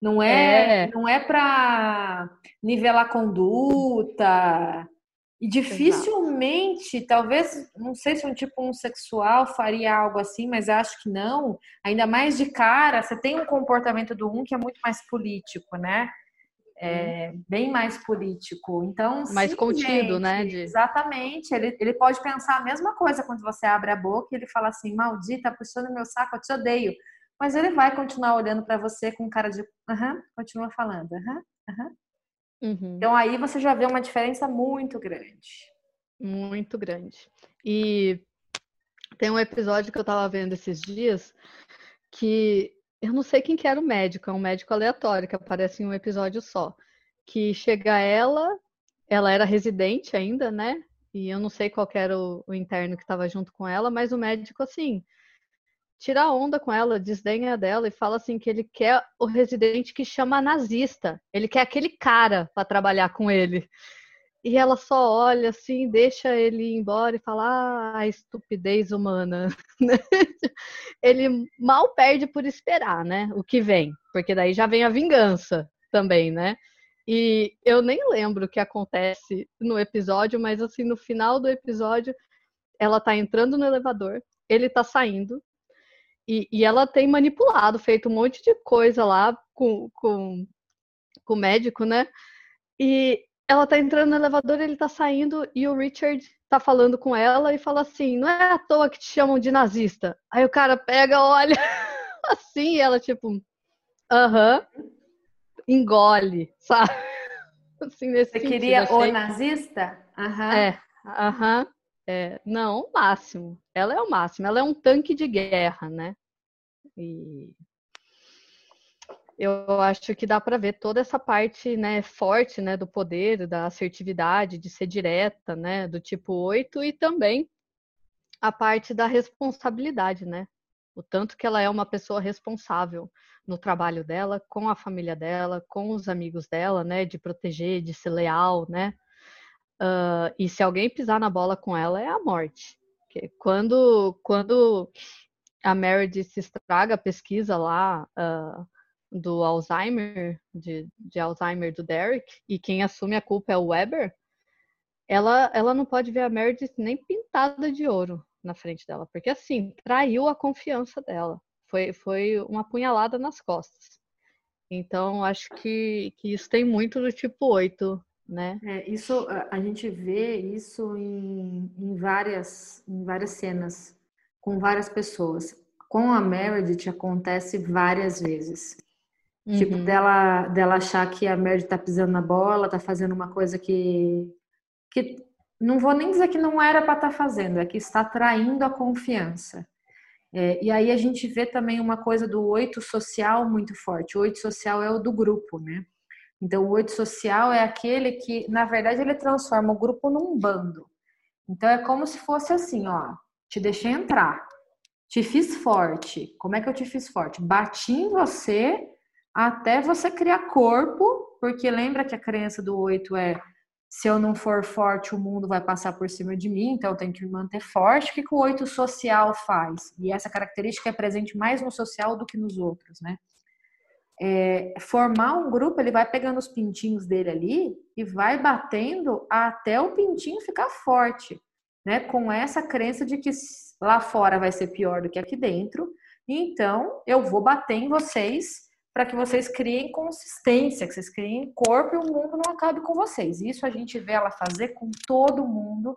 Não é, é. não é para nivelar conduta. E dificilmente, Exato. talvez, não sei se um tipo um sexual faria algo assim, mas acho que não. Ainda mais de cara, você tem um comportamento do um que é muito mais político, né? É, bem mais político. Então, mais contido, né? De... Exatamente. Ele, ele pode pensar a mesma coisa quando você abre a boca e ele fala assim: maldita, puxando meu saco, eu te odeio. Mas ele vai continuar olhando para você com cara de aham, uh -huh", continua falando, aham, aham. Uhum. Então aí você já vê uma diferença muito grande. Muito grande. E tem um episódio que eu tava vendo esses dias que eu não sei quem que era o médico, é um médico aleatório que aparece em um episódio só. Que chega ela, ela era residente ainda, né? E eu não sei qual era o, o interno que estava junto com ela, mas o médico, assim, tira onda com ela, desdenha dela e fala assim que ele quer o residente que chama nazista. Ele quer aquele cara para trabalhar com ele. E ela só olha assim, deixa ele ir embora e fala: ah, estupidez humana. ele mal perde por esperar, né? O que vem, porque daí já vem a vingança também, né? E eu nem lembro o que acontece no episódio, mas assim, no final do episódio, ela tá entrando no elevador, ele tá saindo, e, e, ela tem manipulado, feito um monte de coisa lá com, com, com o médico, né? E ela tá entrando no elevador, ele tá saindo e o Richard tá falando com ela e fala assim: não é à toa que te chamam de nazista. Aí o cara pega, olha assim, e ela tipo, aham, uh -huh, engole, sabe? Assim, Você queria o nazista? Uhum. É, aham. Uhum. É, não, o máximo. Ela é o máximo. Ela é um tanque de guerra, né? E eu acho que dá para ver toda essa parte, né, forte, né, do poder, da assertividade, de ser direta, né, do tipo 8 e também a parte da responsabilidade, né? O tanto que ela é uma pessoa responsável no trabalho dela, com a família dela, com os amigos dela, né, de proteger, de ser leal, né? Uh, e se alguém pisar na bola com ela, é a morte. Quando, quando a Meredith estraga a pesquisa lá uh, do Alzheimer, de, de, Alzheimer do Derek, e quem assume a culpa é o Weber, ela, ela não pode ver a Meredith nem pintada de ouro na frente dela, porque assim, traiu a confiança dela. Foi, foi uma apunhalada nas costas. Então, acho que, que isso tem muito do tipo 8 né? É, isso a gente vê isso em, em, várias em várias cenas com várias pessoas. Com a Meredith acontece várias vezes. Tipo, uhum. Tipo dela dela achar que a Meredith tá pisando na bola, tá fazendo uma coisa que que não vou nem dizer que não era para estar tá fazendo, é que está traindo a confiança. É, e aí a gente vê também uma coisa do oito social muito forte. O oito social é o do grupo, né? Então, o oito social é aquele que, na verdade, ele transforma o grupo num bando. Então, é como se fosse assim, ó, te deixei entrar, te fiz forte. Como é que eu te fiz forte? Bati em você até você criar corpo, porque lembra que a crença do oito é se eu não for forte, o mundo vai passar por cima de mim, então eu tenho que me manter forte. O que, que o oito social faz? E essa característica é presente mais no social do que nos outros, né? É, formar um grupo, ele vai pegando os pintinhos dele ali e vai batendo até o pintinho ficar forte, né? Com essa crença de que lá fora vai ser pior do que aqui dentro. Então, eu vou bater em vocês para que vocês criem consistência, que vocês criem corpo e o mundo não acabe com vocês. Isso a gente vê ela fazer com todo mundo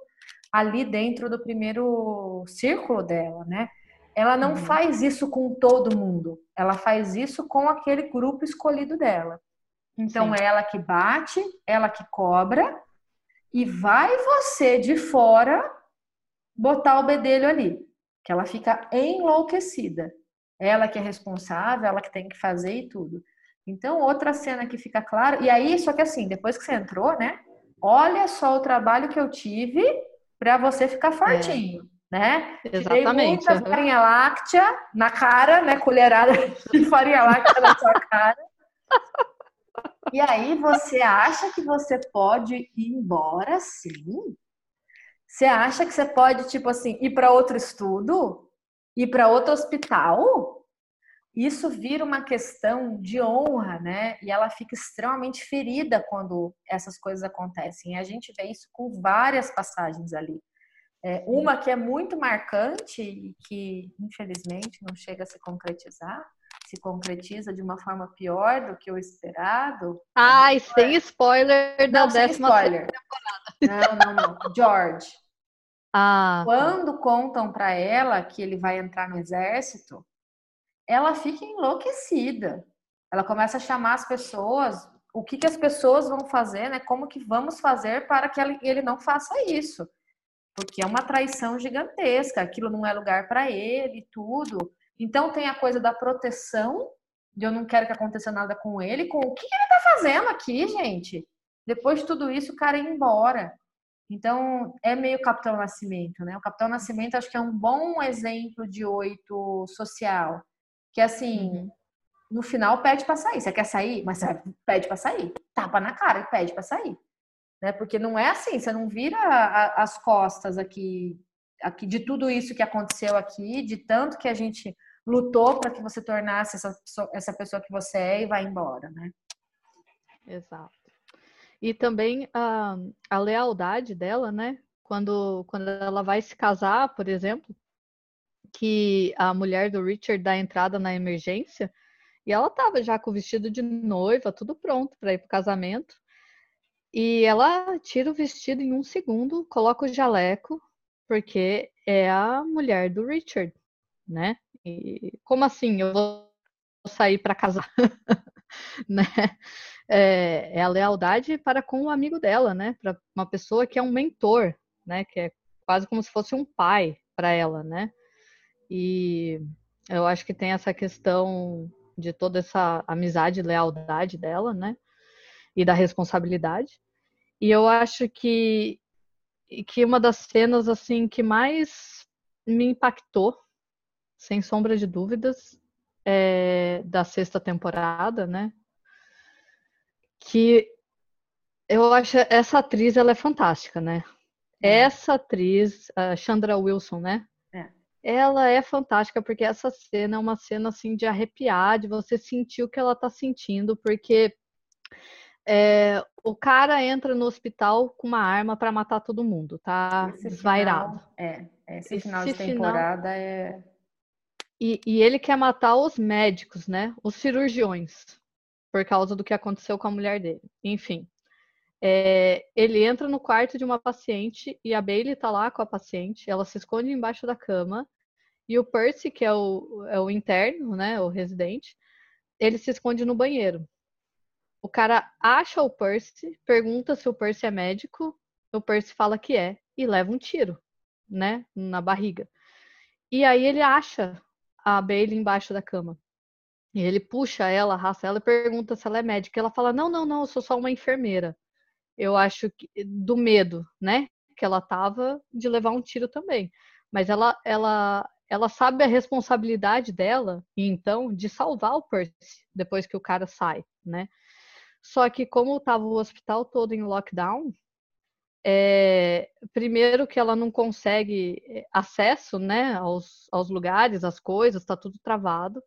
ali dentro do primeiro círculo dela, né? Ela não uhum. faz isso com todo mundo, ela faz isso com aquele grupo escolhido dela. Então, Sim. ela que bate, ela que cobra, e vai você de fora botar o bedelho ali, que ela fica enlouquecida. Ela que é responsável, ela que tem que fazer e tudo. Então, outra cena que fica clara, e aí, só que assim, depois que você entrou, né? Olha só o trabalho que eu tive para você ficar é. fortinho. É né? Exatamente. Muita farinha láctea na cara, né? Colherada de farinha láctea na sua cara. E aí você acha que você pode ir embora, sim? Você acha que você pode, tipo assim, ir para outro estudo? Ir para outro hospital? Isso vira uma questão de honra, né? E ela fica extremamente ferida quando essas coisas acontecem. E a gente vê isso com várias passagens ali. É, uma que é muito marcante e que, infelizmente, não chega a se concretizar, se concretiza de uma forma pior do que o esperado. Ai, sem spoiler da não, décima spoiler. temporada. Não, não, não. George. Ah, tá. Quando contam para ela que ele vai entrar no exército, ela fica enlouquecida. Ela começa a chamar as pessoas, o que, que as pessoas vão fazer, né? Como que vamos fazer para que ele não faça isso porque é uma traição gigantesca, aquilo não é lugar para ele, tudo. Então tem a coisa da proteção, de eu não quero que aconteça nada com ele, com o que ele tá fazendo aqui, gente? Depois de tudo isso, o cara ia embora. Então, é meio Capitão Nascimento, né? O Capitão Nascimento acho que é um bom exemplo de oito social. Que assim, uhum. no final pede para sair. Você quer sair? Mas pede para sair. Tapa na cara e pede para sair né? Porque não é assim, você não vira as costas aqui, aqui de tudo isso que aconteceu aqui, de tanto que a gente lutou para que você tornasse essa pessoa, essa pessoa que você é e vai embora, né? Exato. E também a, a lealdade dela, né? Quando, quando ela vai se casar, por exemplo, que a mulher do Richard dá entrada na emergência, e ela estava já com o vestido de noiva, tudo pronto para ir para o casamento. E ela tira o vestido em um segundo, coloca o jaleco, porque é a mulher do Richard, né? E como assim eu vou sair para casar? né? É, é, a lealdade para com o amigo dela, né? Para uma pessoa que é um mentor, né? Que é quase como se fosse um pai para ela, né? E eu acho que tem essa questão de toda essa amizade e lealdade dela, né? E da responsabilidade. E eu acho que que uma das cenas assim que mais me impactou, sem sombra de dúvidas, é da sexta temporada, né? Que eu acho essa atriz ela é fantástica, né? É. Essa atriz, a Chandra Wilson, né? É. Ela é fantástica porque essa cena é uma cena assim de arrepiar, de você sentir o que ela tá sentindo, porque é, o cara entra no hospital com uma arma para matar todo mundo, tá esse desvairado. Final, é, esse, esse final de temporada final... é. E, e, ele quer matar os médicos, né? Os cirurgiões, por causa do que aconteceu com a mulher dele. Enfim. É, ele entra no quarto de uma paciente e a Bailey tá lá com a paciente, ela se esconde embaixo da cama, e o Percy, que é o, é o interno, né? O residente, ele se esconde no banheiro. O cara acha o Percy, pergunta se o Percy é médico, o Percy fala que é e leva um tiro, né, na barriga. E aí ele acha a Bailey embaixo da cama. E ele puxa ela, arrasta ela e pergunta se ela é médica. Ela fala: "Não, não, não, eu sou só uma enfermeira". Eu acho que do medo, né, que ela tava de levar um tiro também. Mas ela ela ela sabe a responsabilidade dela, então, de salvar o Percy depois que o cara sai, né? Só que como estava o hospital todo em lockdown, é, primeiro que ela não consegue é, acesso né, aos, aos lugares, às coisas, está tudo travado.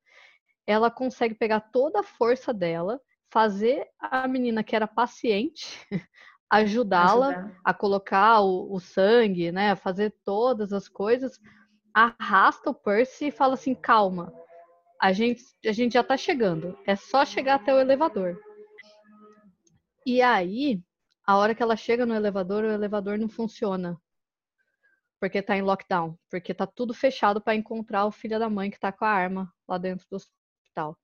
Ela consegue pegar toda a força dela, fazer a menina que era paciente ajudá-la a colocar o, o, sangue, né, a fazer todas as coisas, arrasta o Percy e fala assim, calma, a gente, a gente já está chegando, é só chegar até o elevador. E aí, a hora que ela chega no elevador, o elevador não funciona. Porque tá em lockdown. Porque tá tudo fechado para encontrar o filho da mãe que tá com a arma lá dentro do hospital.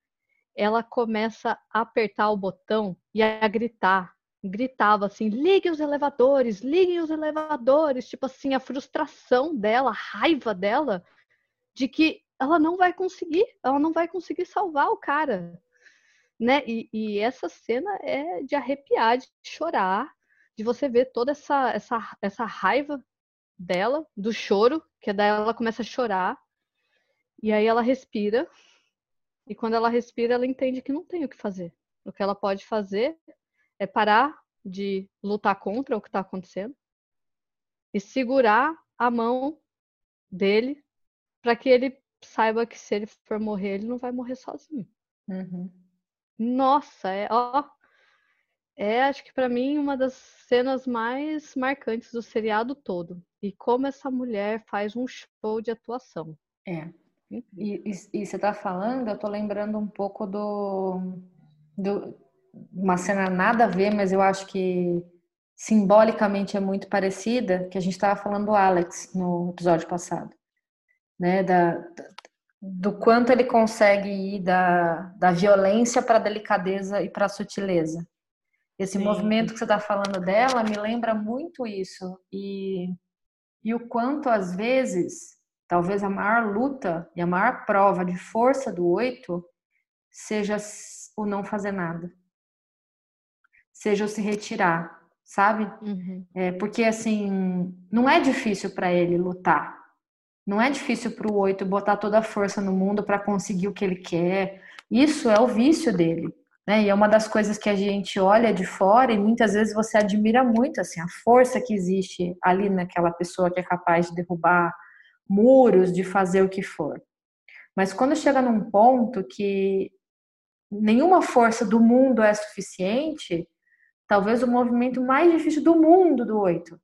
Ela começa a apertar o botão e a gritar. Gritava assim: liguem os elevadores, liguem os elevadores. Tipo assim, a frustração dela, a raiva dela de que ela não vai conseguir, ela não vai conseguir salvar o cara né? E, e, essa cena é de arrepiar, de chorar, de você ver toda essa, essa, essa raiva dela, do choro, que daí ela começa a chorar, e aí ela respira, e quando ela respira, ela entende que não tem o que fazer. O que ela pode fazer é parar de lutar contra o que está acontecendo e segurar a mão dele para que ele saiba que se ele for morrer, ele não vai morrer sozinho. Uhum. Nossa, é, ó, é acho que para mim uma das cenas mais marcantes do seriado todo. E como essa mulher faz um show de atuação. É. E, e, e você tá falando, eu tô lembrando um pouco do, do uma cena nada a ver, mas eu acho que simbolicamente é muito parecida, que a gente estava falando do Alex no episódio passado, né? Da, do quanto ele consegue ir da, da violência para a delicadeza e para a sutileza. Esse Sim. movimento que você está falando dela me lembra muito isso. E, e o quanto, às vezes, talvez a maior luta e a maior prova de força do oito seja o não fazer nada. Seja o se retirar, sabe? Uhum. É, porque, assim, não é difícil para ele lutar não é difícil para o oito botar toda a força no mundo para conseguir o que ele quer. Isso é o vício dele. Né? E é uma das coisas que a gente olha de fora e muitas vezes você admira muito assim a força que existe ali naquela pessoa que é capaz de derrubar muros, de fazer o que for. Mas quando chega num ponto que nenhuma força do mundo é suficiente, talvez o movimento mais difícil do mundo do oito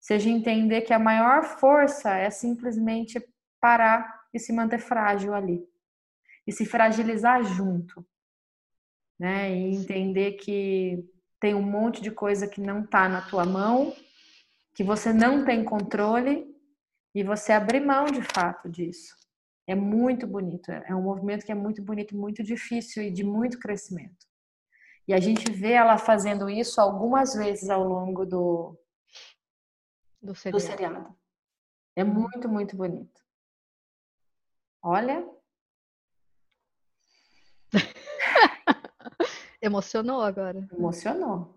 seja entender que a maior força é simplesmente parar e se manter frágil ali e se fragilizar junto, né? E entender que tem um monte de coisa que não está na tua mão, que você não tem controle e você abrir mão de fato disso, É muito bonito. É um movimento que é muito bonito, muito difícil e de muito crescimento. E a gente vê ela fazendo isso algumas vezes ao longo do, do seriado. Do seriado. É muito, muito bonito. Olha. Emocionou agora. Emocionou.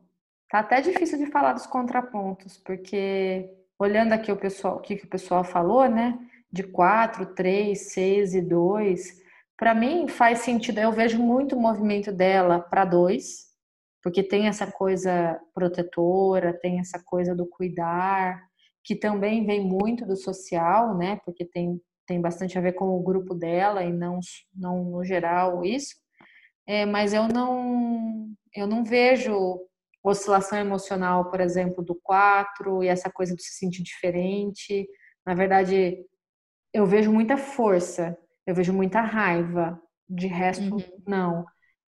Tá até difícil de falar dos contrapontos, porque olhando aqui o pessoal, o que, que o pessoal falou, né? De 4, 3, 6 e 2, para mim faz sentido. Eu vejo muito o movimento dela para 2, porque tem essa coisa protetora, tem essa coisa do cuidar, que também vem muito do social, né? Porque tem, tem bastante a ver com o grupo dela e não, não no geral isso. É, mas eu não, eu não vejo oscilação emocional, por exemplo, do 4 e essa coisa de se sentir diferente. Na verdade, eu vejo muita força, eu vejo muita raiva. De resto, uhum. não.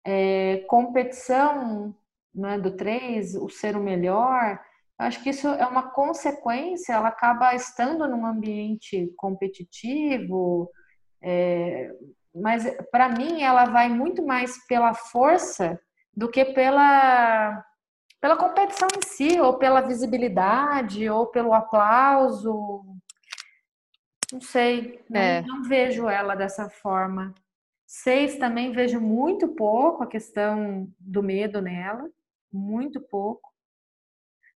É, competição né, do 3, o ser o melhor, acho que isso é uma consequência, ela acaba estando num ambiente competitivo, é, mas para mim ela vai muito mais pela força do que pela pela competição em si, ou pela visibilidade, ou pelo aplauso. Não sei, não, é. não vejo ela dessa forma. Seis também vejo muito pouco a questão do medo nela, muito pouco.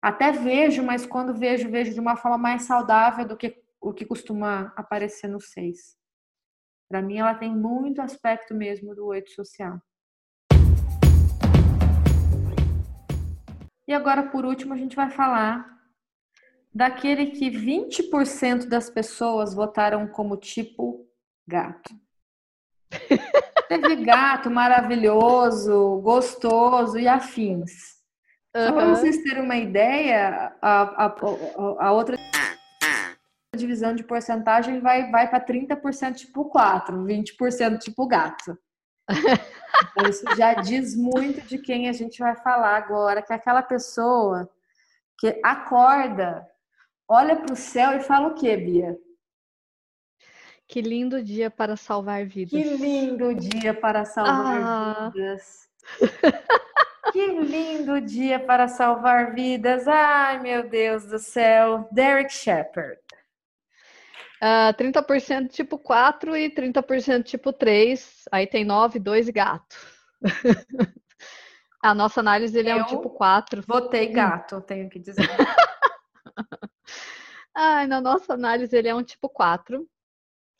Até vejo, mas quando vejo, vejo de uma forma mais saudável do que o que costuma aparecer no seis. Para mim, ela tem muito aspecto mesmo do oito social. E agora, por último, a gente vai falar daquele que 20% das pessoas votaram como tipo gato. Teve gato maravilhoso, gostoso e afins. Uhum. Só para vocês terem uma ideia, a, a, a outra divisão de porcentagem vai, vai para 30% tipo 4, 20% tipo gato. Então, isso já diz muito de quem a gente vai falar agora, que é aquela pessoa que acorda, olha para o céu e fala o quê, Bia? Que lindo dia para salvar vidas. Que lindo dia para salvar ah. vidas. Que lindo dia para salvar vidas. Ai, meu Deus do céu. Derek Shepard. Uh, 30% tipo 4 e 30% tipo 3. Aí tem 9, 2 e gato. A nossa análise ele é um tipo 4. Votei gato, tenho que dizer. Ai, na nossa análise ele é um tipo 4.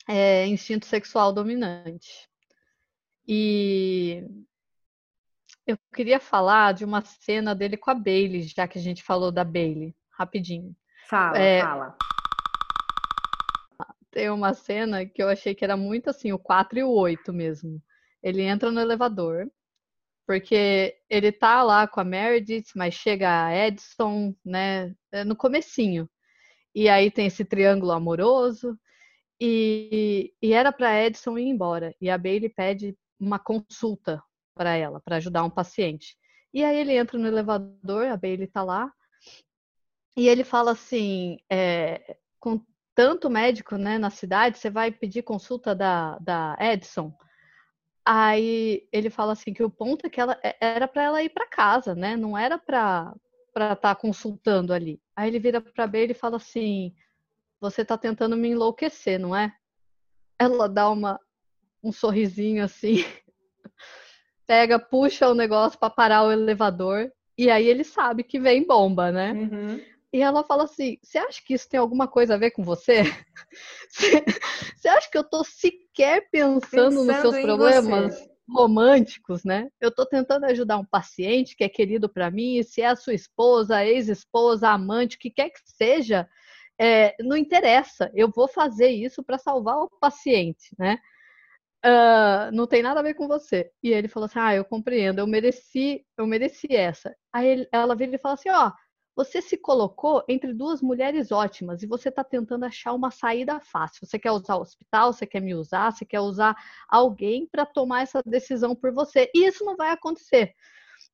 É instinto sexual dominante. E eu queria falar de uma cena dele com a Bailey, já que a gente falou da Bailey, rapidinho. Fala, é, fala. Tem uma cena que eu achei que era muito assim, o 4 e o 8 mesmo. Ele entra no elevador, porque ele tá lá com a Meredith, mas chega a Edson, né, é no comecinho. E aí tem esse triângulo amoroso, e, e era para Edson ir embora. E a Bailey pede uma consulta para ela, para ajudar um paciente. E aí ele entra no elevador, a Bailey está lá, e ele fala assim, é, com tanto médico né, na cidade, você vai pedir consulta da, da Edson? Aí ele fala assim que o ponto é que ela é, era para ela ir para casa, né? Não era para para estar tá consultando ali. Aí ele vira para Bailey e fala assim: "Você está tentando me enlouquecer, não é?" Ela dá uma um sorrisinho assim pega, puxa o negócio para parar o elevador e aí ele sabe que vem bomba, né? Uhum. E ela fala assim: Você acha que isso tem alguma coisa a ver com você? Você acha que eu tô sequer pensando, pensando nos seus problemas você. românticos, né? Eu tô tentando ajudar um paciente que é querido para mim, e se é a sua esposa, ex-esposa, amante, o que quer que seja, é, não interessa. Eu vou fazer isso para salvar o paciente, né? Uh, não tem nada a ver com você. E ele falou assim: Ah, eu compreendo, eu mereci, eu mereci essa. Aí ele, ela vira e fala assim: Ó, oh, você se colocou entre duas mulheres ótimas e você está tentando achar uma saída fácil. Você quer usar o hospital, você quer me usar, você quer usar alguém para tomar essa decisão por você. E isso não vai acontecer.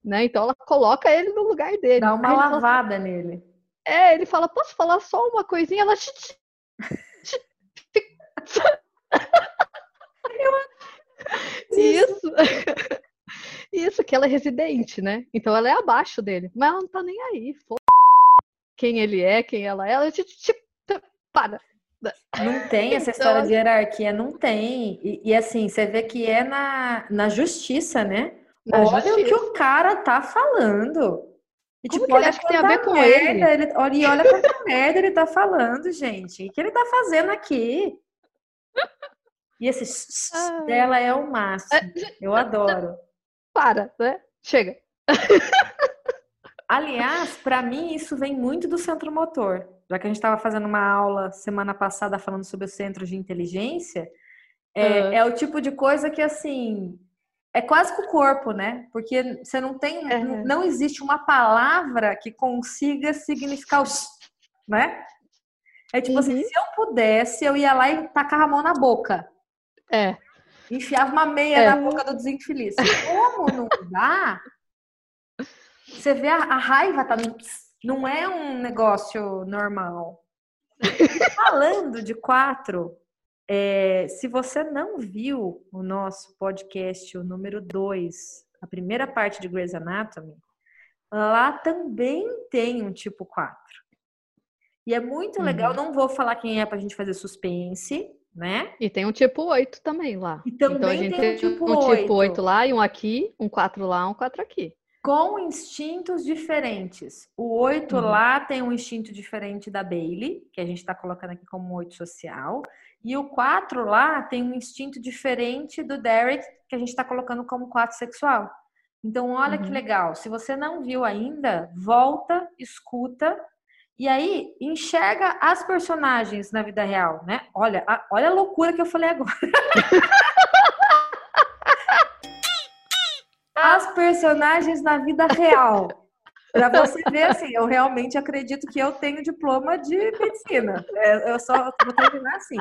Né? Então ela coloca ele no lugar dele. Dá uma lavada assim, nele. É, ele fala: Posso falar só uma coisinha? Ela. Isso. Isso, que ela é residente, né? Então ela é abaixo dele. Mas ela não tá nem aí. Foda quem ele é, quem ela é. Ela é te, tipo, tá, para. Não tem essa então, história de assim, hierarquia, não tem. E, e, assim, você vê que é na, na justiça, né? Na olha justiça. o que o cara tá falando. E, tipo, que ele acha que tem a ver com merda, ele? ele? Tá, olha, e olha quanta merda ele tá falando, gente. O que ele tá fazendo aqui? E esse dela é o máximo. Eu adoro. Para, né? Chega. Aliás, para mim isso vem muito do centro motor. Já que a gente estava fazendo uma aula semana passada falando sobre o centro de inteligência, é, uhum. é, o tipo de coisa que assim é quase com o corpo, né? Porque você não tem, uhum. não existe uma palavra que consiga significar os, né? É tipo assim, uhum. assim, se eu pudesse, eu ia lá e tacava a mão na boca. É. Enfiava uma meia é. na boca do desinfeliz. Como não dá? Você vê a, a raiva tá no, não é um negócio normal. Falando de quatro, é, se você não viu o nosso podcast, o número dois, a primeira parte de Grey's Anatomy, lá também tem um tipo 4. E é muito legal, uhum. não vou falar quem é pra gente fazer suspense, né? E tem um tipo 8 também lá. E também então a gente tem um tipo um 8. tipo 8 lá e um aqui, um 4 lá, um 4 aqui. Com instintos diferentes. O 8 uhum. lá tem um instinto diferente da Bailey, que a gente está colocando aqui como 8 social. E o 4 lá tem um instinto diferente do Derek, que a gente está colocando como 4 sexual. Então, olha uhum. que legal. Se você não viu ainda, volta, escuta e aí, enxerga as personagens na vida real, né? Olha, a, olha a loucura que eu falei agora. as personagens na vida real. Pra você ver, assim, eu realmente acredito que eu tenho diploma de medicina. É, eu só vou terminar assim.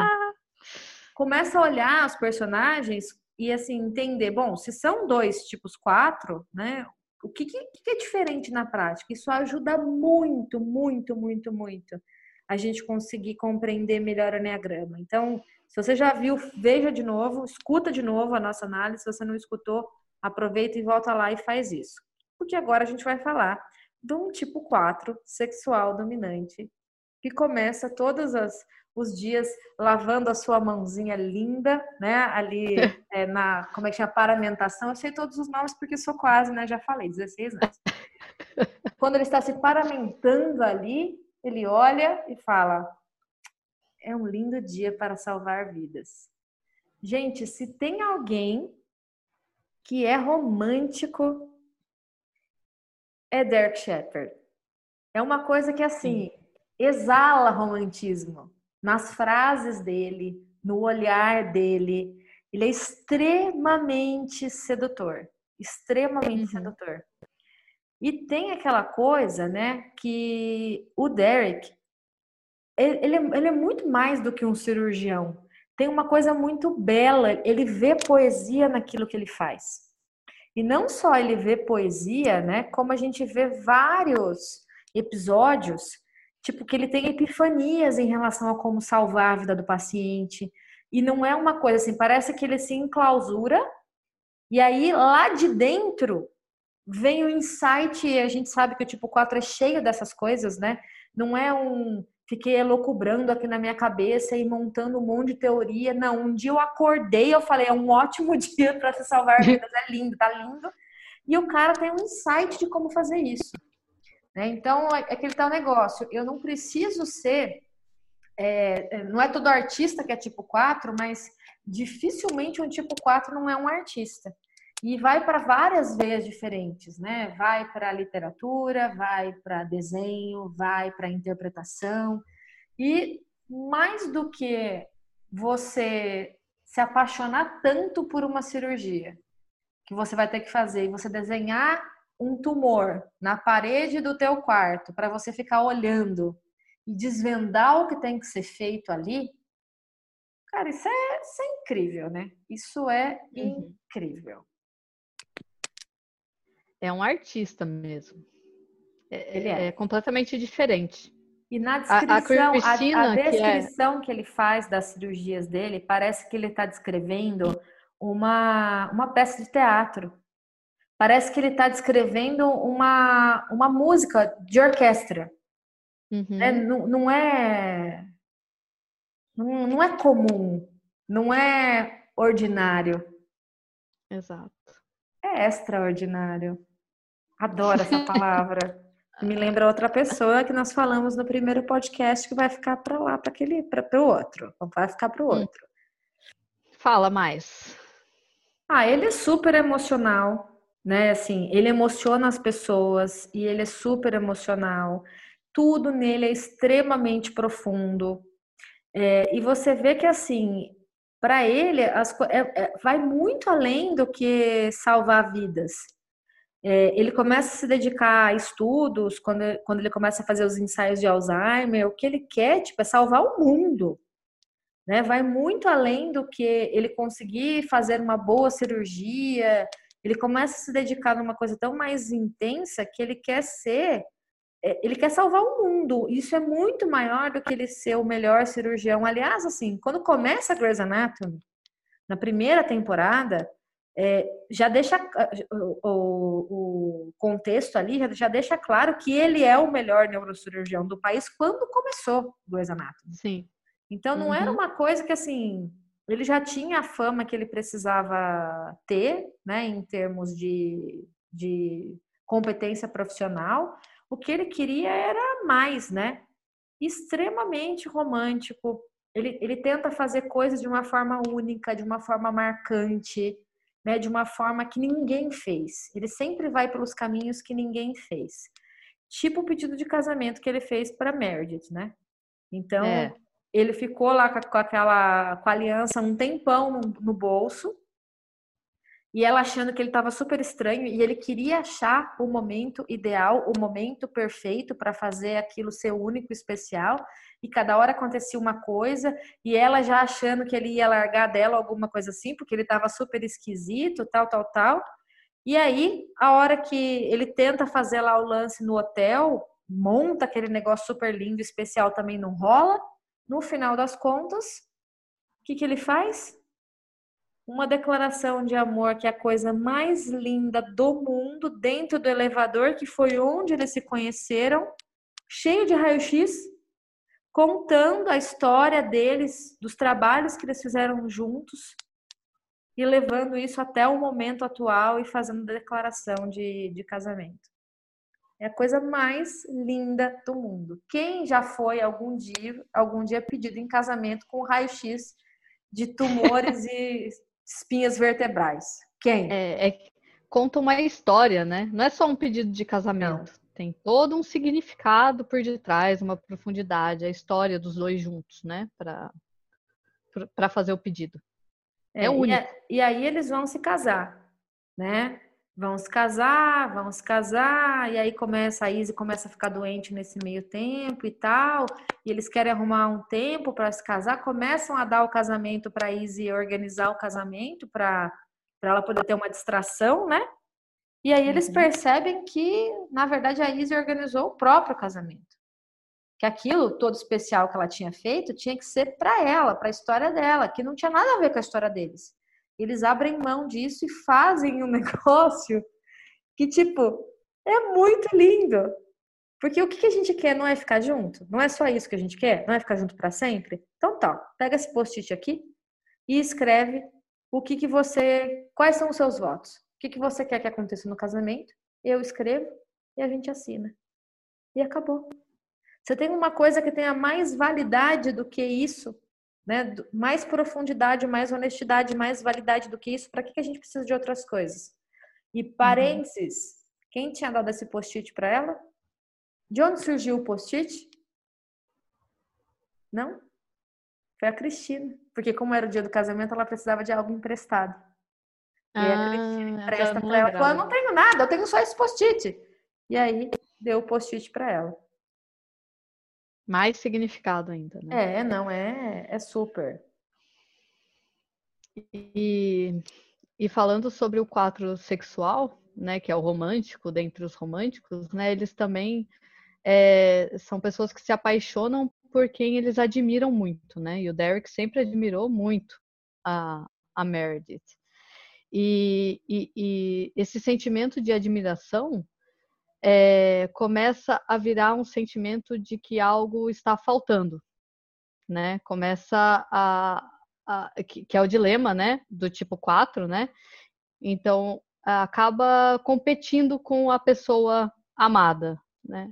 Começa a olhar os personagens e, assim, entender, bom, se são dois tipos quatro, né? O que, que, que é diferente na prática? Isso ajuda muito, muito, muito, muito a gente conseguir compreender melhor o Enneagrama. Então, se você já viu, veja de novo, escuta de novo a nossa análise. Se você não escutou, aproveita e volta lá e faz isso. Porque agora a gente vai falar de um tipo 4 sexual dominante que começa todas as os dias lavando a sua mãozinha linda, né? Ali é, na, como é que chama? Paramentação. Eu sei todos os nomes porque sou quase, né? Já falei, 16 anos. Quando ele está se paramentando ali, ele olha e fala: É um lindo dia para salvar vidas. Gente, se tem alguém que é romântico, é Derek Shepard. É uma coisa que assim exala romantismo nas frases dele, no olhar dele. Ele é extremamente sedutor, extremamente uhum. sedutor. E tem aquela coisa, né, que o Derek, ele, ele é muito mais do que um cirurgião. Tem uma coisa muito bela, ele vê poesia naquilo que ele faz. E não só ele vê poesia, né, como a gente vê vários episódios tipo, que ele tem epifanias em relação a como salvar a vida do paciente. E não é uma coisa assim, parece que ele se enclausura e aí lá de dentro vem o insight, e a gente sabe que o tipo 4 é cheio dessas coisas, né? Não é um fiquei elocubrando aqui na minha cabeça e montando um monte de teoria. Não, um dia eu acordei, eu falei, é um ótimo dia para se salvar vidas, é lindo, tá lindo. E o cara tem um insight de como fazer isso. Né? Então, é, é aquele tal negócio. Eu não preciso ser. É, é não é todo artista que é tipo 4, mas dificilmente um tipo 4 não é um artista. E vai para várias veias diferentes, né? Vai para literatura, vai para desenho, vai para interpretação. E mais do que você se apaixonar tanto por uma cirurgia que você vai ter que fazer e você desenhar um tumor na parede do teu quarto para você ficar olhando e desvendar o que tem que ser feito ali, cara, isso é, isso é incrível, né? Isso é uhum. incrível. É um artista mesmo. É, ele é. é completamente diferente. E na descrição, a, a, a descrição que, é... que, ele faz das cirurgias dele, parece que ele está descrevendo uma, uma peça de teatro. Parece que ele está descrevendo uma, uma música de orquestra. Uhum. É, não, não é não, não é comum, não é ordinário. Exato. É extraordinário. Adoro essa palavra. Me lembra outra pessoa que nós falamos no primeiro podcast que vai ficar para lá, para aquele, para o outro. Vai ficar para o hum. outro. Fala mais. Ah, ele é super emocional, né? Assim, ele emociona as pessoas e ele é super emocional. Tudo nele é extremamente profundo. É, e você vê que assim, para ele, as, é, é, vai muito além do que salvar vidas. É, ele começa a se dedicar a estudos, quando, quando ele começa a fazer os ensaios de Alzheimer, o que ele quer tipo, é salvar o mundo. Né? Vai muito além do que ele conseguir fazer uma boa cirurgia. Ele começa a se dedicar numa coisa tão mais intensa que ele quer ser, é, ele quer salvar o mundo. Isso é muito maior do que ele ser o melhor cirurgião. Aliás, assim, quando começa a Grey's Anatomy, na primeira temporada, é, já deixa o, o, o, contexto ali, já, já deixa claro que ele é o melhor neurocirurgião do país quando começou Grey's Anatomy. Sim. Então não uhum. era uma coisa que assim, ele já tinha a fama que ele precisava ter, né, em termos de, de competência profissional. O que ele queria era mais, né? Extremamente romântico. Ele, ele tenta fazer coisas de uma forma única, de uma forma marcante né, de uma forma que ninguém fez. Ele sempre vai pelos caminhos que ninguém fez. Tipo o pedido de casamento que ele fez para Meredith, né? Então, é. Ele ficou lá com aquela com a aliança um tempão no, no bolso e ela achando que ele estava super estranho e ele queria achar o momento ideal, o momento perfeito para fazer aquilo ser único, especial. E cada hora acontecia uma coisa e ela já achando que ele ia largar dela alguma coisa assim, porque ele estava super esquisito, tal, tal, tal. E aí, a hora que ele tenta fazer lá o lance no hotel, monta aquele negócio super lindo, especial, também não rola. No final das contas, o que, que ele faz? uma declaração de amor que é a coisa mais linda do mundo dentro do elevador, que foi onde eles se conheceram, cheio de raio-x, contando a história deles, dos trabalhos que eles fizeram juntos e levando isso até o momento atual e fazendo declaração de, de casamento. É a coisa mais linda do mundo. Quem já foi algum dia, algum dia pedido em casamento com raio-x de tumores e espinhas vertebrais? Quem? É, é, conta uma história, né? Não é só um pedido de casamento. Não. Tem todo um significado por detrás, uma profundidade, a história dos dois juntos, né? Para fazer o pedido. É, é único. E, e aí eles vão se casar, né? Vão se casar, vão se casar, e aí começa a Izzy começa a ficar doente nesse meio tempo e tal, e eles querem arrumar um tempo para se casar, começam a dar o casamento para Izzy organizar o casamento para para ela poder ter uma distração, né? E aí eles uhum. percebem que, na verdade, a Izzy organizou o próprio casamento. Que aquilo todo especial que ela tinha feito tinha que ser para ela, para a história dela, que não tinha nada a ver com a história deles eles abrem mão disso e fazem um negócio que, tipo, é muito lindo. Porque o que a gente quer não é ficar junto? Não é só isso que a gente quer? Não é ficar junto para sempre? Então tá, pega esse post-it aqui e escreve o que, que você. Quais são os seus votos? O que, que você quer que aconteça no casamento? Eu escrevo e a gente assina. E acabou. Você tem uma coisa que tenha mais validade do que isso né? Mais profundidade, mais honestidade, mais validade do que isso, para que, que a gente precisa de outras coisas? E uhum. parênteses, uhum. quem tinha dado esse post-it para ela? De onde surgiu o post-it? Não? Foi a Cristina. Porque como era o dia do casamento, ela precisava de algo emprestado. E ah, a Cristina empresta para ela. Falou, eu não tenho nada, eu tenho só esse post-it. E aí, deu o post-it para ela. Mais significado ainda, né? É, não, é, é super. E, e falando sobre o quadro sexual, né, que é o romântico, dentre os românticos, né, eles também é, são pessoas que se apaixonam por quem eles admiram muito, né? E o Derek sempre admirou muito a, a Meredith. E, e, e esse sentimento de admiração é, começa a virar um sentimento de que algo está faltando, né? Começa a, a que, que, é o dilema, né, do tipo 4, né? Então, acaba competindo com a pessoa amada, né?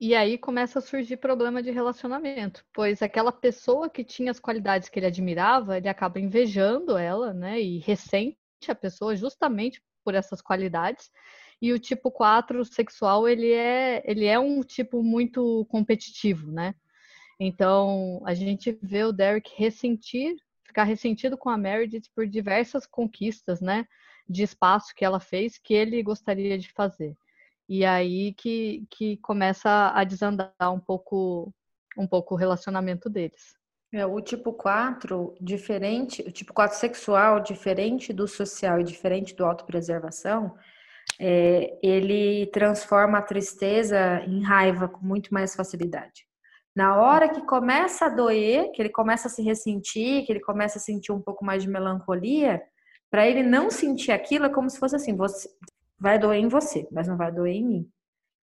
E aí começa a surgir problema de relacionamento, pois aquela pessoa que tinha as qualidades que ele admirava, ele acaba invejando ela, né? E ressente a pessoa justamente por essas qualidades. E o tipo 4 sexual, ele é, ele é um tipo muito competitivo, né? Então, a gente vê o Derek ressentir, ficar ressentido com a Meredith por diversas conquistas, né? De espaço que ela fez que ele gostaria de fazer. E aí que, que começa a desandar um pouco, um pouco o relacionamento deles. É, o tipo 4, diferente, o tipo 4 sexual, diferente do social e diferente do autopreservação, é, ele transforma a tristeza em raiva com muito mais facilidade. Na hora que começa a doer, que ele começa a se ressentir, que ele começa a sentir um pouco mais de melancolia, para ele não sentir aquilo é como se fosse assim: você, vai doer em você, mas não vai doer em mim.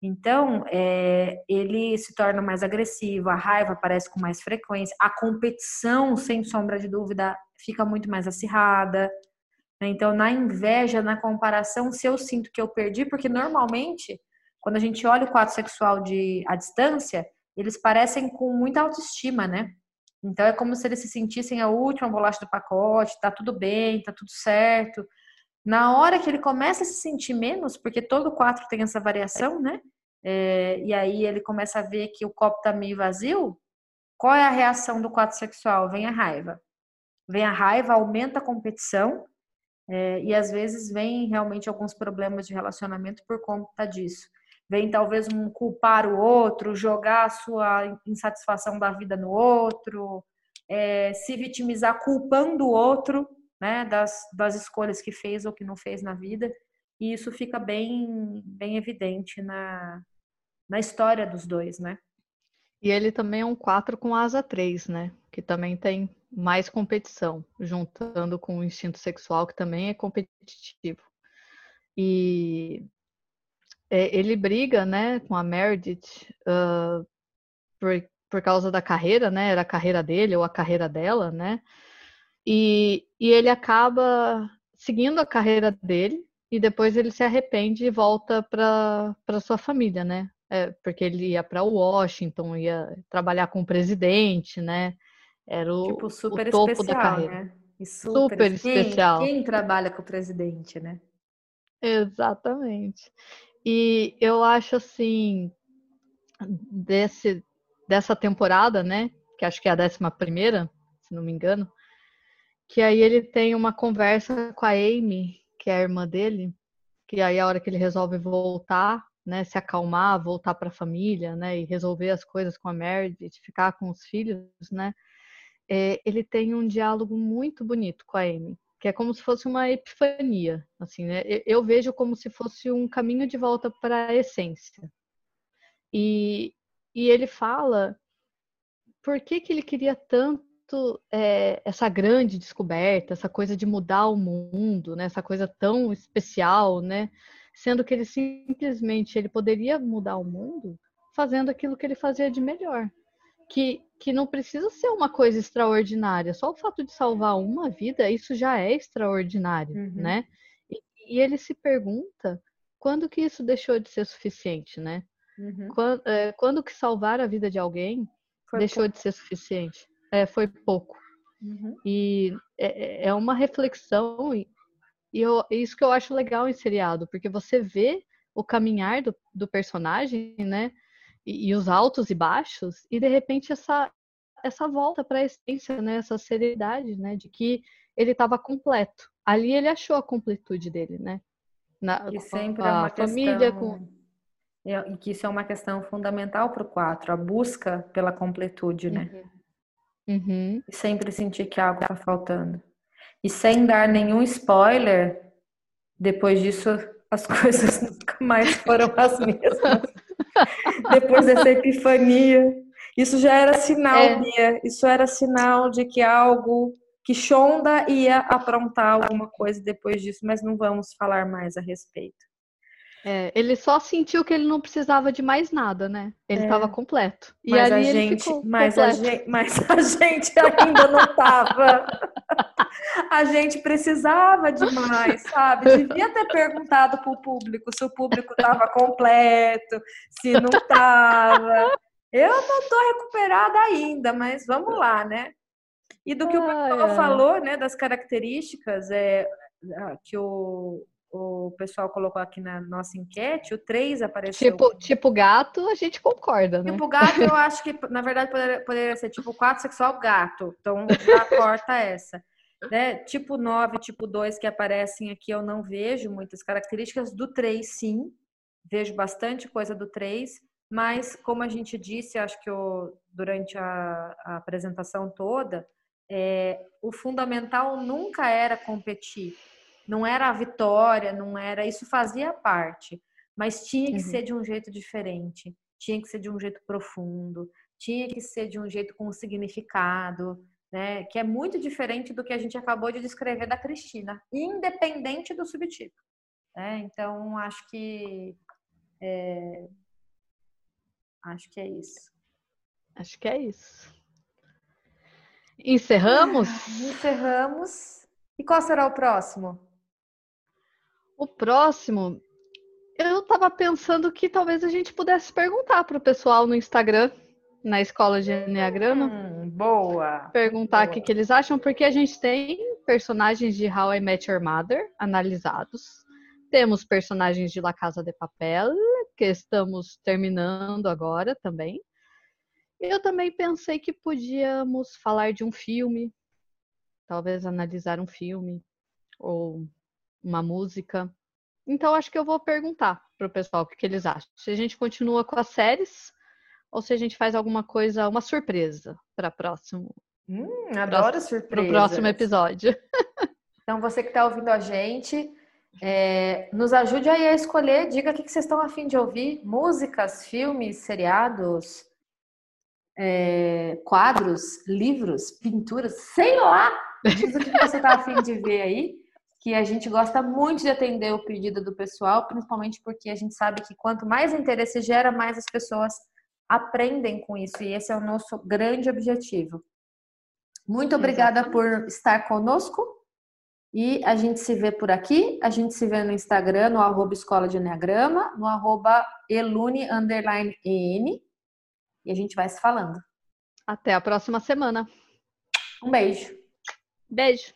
Então, é, ele se torna mais agressivo, a raiva aparece com mais frequência, a competição, sem sombra de dúvida, fica muito mais acirrada. Né? Então, na inveja, na comparação, se eu sinto que eu perdi, porque normalmente, quando a gente olha o quadro sexual de à distância, eles parecem com muita autoestima, né? Então, é como se eles se sentissem a última bolacha do pacote, tá tudo bem, tá tudo certo. Na hora que ele começa a se sentir menos, porque todo quatro tem essa variação, né? É, e aí ele começa a ver que o copo tá meio vazio. Qual é a reação do quatro sexual? Vem a raiva. Vem a raiva, aumenta a competição é, e às vezes vem realmente alguns problemas de relacionamento por conta disso. Vem talvez um culpar o outro, jogar a sua insatisfação da vida no outro, é, se vitimizar culpando o outro né, das, das escolhas que fez ou que não fez na vida. E isso fica bem, bem evidente na, na história dos dois, né? E ele também é um 4 com asa 3, né? Que também tem mais competição, juntando com o instinto sexual, que também é competitivo. E é, ele briga, né, com a Meredith uh, por, por causa da carreira, né? Era a carreira dele ou a carreira dela, né? E, e ele acaba seguindo a carreira dele e depois ele se arrepende e volta para sua família, né? É, porque ele ia para Washington, ia trabalhar com o presidente, né? Era o, tipo, super o topo especial, da carreira. Né? super, super especial. Quem trabalha com o presidente, né? Exatamente. E eu acho assim, desse, dessa temporada, né? Que acho que é a décima primeira, se não me engano, que aí ele tem uma conversa com a Amy, que é a irmã dele, que aí a hora que ele resolve voltar, né, se acalmar, voltar para a família, né, e resolver as coisas com a Meredith, ficar com os filhos, né, é, ele tem um diálogo muito bonito com a Amy, que é como se fosse uma epifania, assim, né, eu vejo como se fosse um caminho de volta para a essência. E, e ele fala por que, que ele queria tanto é, essa grande descoberta, essa coisa de mudar o mundo, né? Essa coisa tão especial, né? Sendo que ele simplesmente ele poderia mudar o mundo fazendo aquilo que ele fazia de melhor, que que não precisa ser uma coisa extraordinária. Só o fato de salvar uma vida, isso já é extraordinário, uhum. né? E, e, ele se pergunta quando que isso deixou de ser suficiente, né? Uhum. Quando, é, quando que salvar a vida de alguém Foi deixou de ser suficiente? é, foi pouco. Uhum. E é, é, é uma reflexão, e, e eu, isso que eu acho legal em seriado, porque você vê o caminhar do, do personagem, né? E, e, os altos e baixos, e de repente essa, essa volta para a essência, né? Essa seriedade, né? De que ele estava completo. Ali ele achou a completude dele, né? Na, que sempre a é uma família, questão... com e que isso é uma questão fundamental para o quatro, a busca pela completude, né? Uhum. Uhum. E sempre sentir que algo está faltando. E sem dar nenhum spoiler, depois disso as coisas nunca mais foram as mesmas. Depois dessa epifania. Isso já era sinal, é. Bia. Isso era sinal de que algo que Shonda ia aprontar alguma coisa depois disso, mas não vamos falar mais a respeito. É, ele só sentiu que ele não precisava de mais nada, né? Ele estava é. completo. E mas ali a gente, mas a gente, mas a gente ainda não estava. a gente precisava de mais, sabe? Devia ter perguntado para o público se o público estava completo, se não estava. Eu não estou recuperada ainda, mas vamos lá, né? E do que o pessoal falou, né, das características é, que o, o pessoal colocou aqui na nossa enquete, o 3 apareceu. Tipo, tipo gato, a gente concorda, né? Tipo gato, eu acho que, na verdade, poderia, poderia ser tipo 4 sexual gato. Então, já corta essa. Né? Tipo 9, tipo 2 que aparecem aqui, eu não vejo muitas características. Do 3, sim. Vejo bastante coisa do 3. Mas, como a gente disse, acho que o, durante a, a apresentação toda, é, o fundamental nunca era competir não era a vitória, não era. Isso fazia parte, mas tinha que uhum. ser de um jeito diferente, tinha que ser de um jeito profundo, tinha que ser de um jeito com significado, né? Que é muito diferente do que a gente acabou de descrever da Cristina, independente do subtipo. Né? Então, acho que. É... Acho que é isso. Acho que é isso. Encerramos? Encerramos. E qual será o próximo? O próximo, eu estava pensando que talvez a gente pudesse perguntar para o pessoal no Instagram, na escola de Enneagrama. Hum, boa! Perguntar o que, que eles acham, porque a gente tem personagens de How I Met Your Mother analisados. Temos personagens de La Casa de Papel, que estamos terminando agora também. Eu também pensei que podíamos falar de um filme, talvez analisar um filme, ou uma música. Então, acho que eu vou perguntar para o pessoal o que, que, eles acham. Se a gente continua com as séries ou se a gente faz alguma coisa, uma surpresa para próximo. Hum, adoro surpresa. Para o próximo episódio. Então, você que está ouvindo a gente, é, nos ajude aí a escolher. Diga o que, que vocês estão afim de ouvir: músicas, filmes, seriados, é, quadros, livros, pinturas, sei lá. Diz o que você está afim de ver aí que a gente gosta muito de atender o pedido do pessoal, principalmente porque a gente sabe que quanto mais interesse gera, mais as pessoas aprendem com isso, e esse é o nosso grande objetivo. Muito obrigada Exatamente. por estar conosco. E a gente se vê por aqui, a gente se vê no Instagram, no arroba Escola de Enneagrama, no arroba elune, underline, en, e a gente vai se falando. Até a próxima semana. Um beijo. Beijo.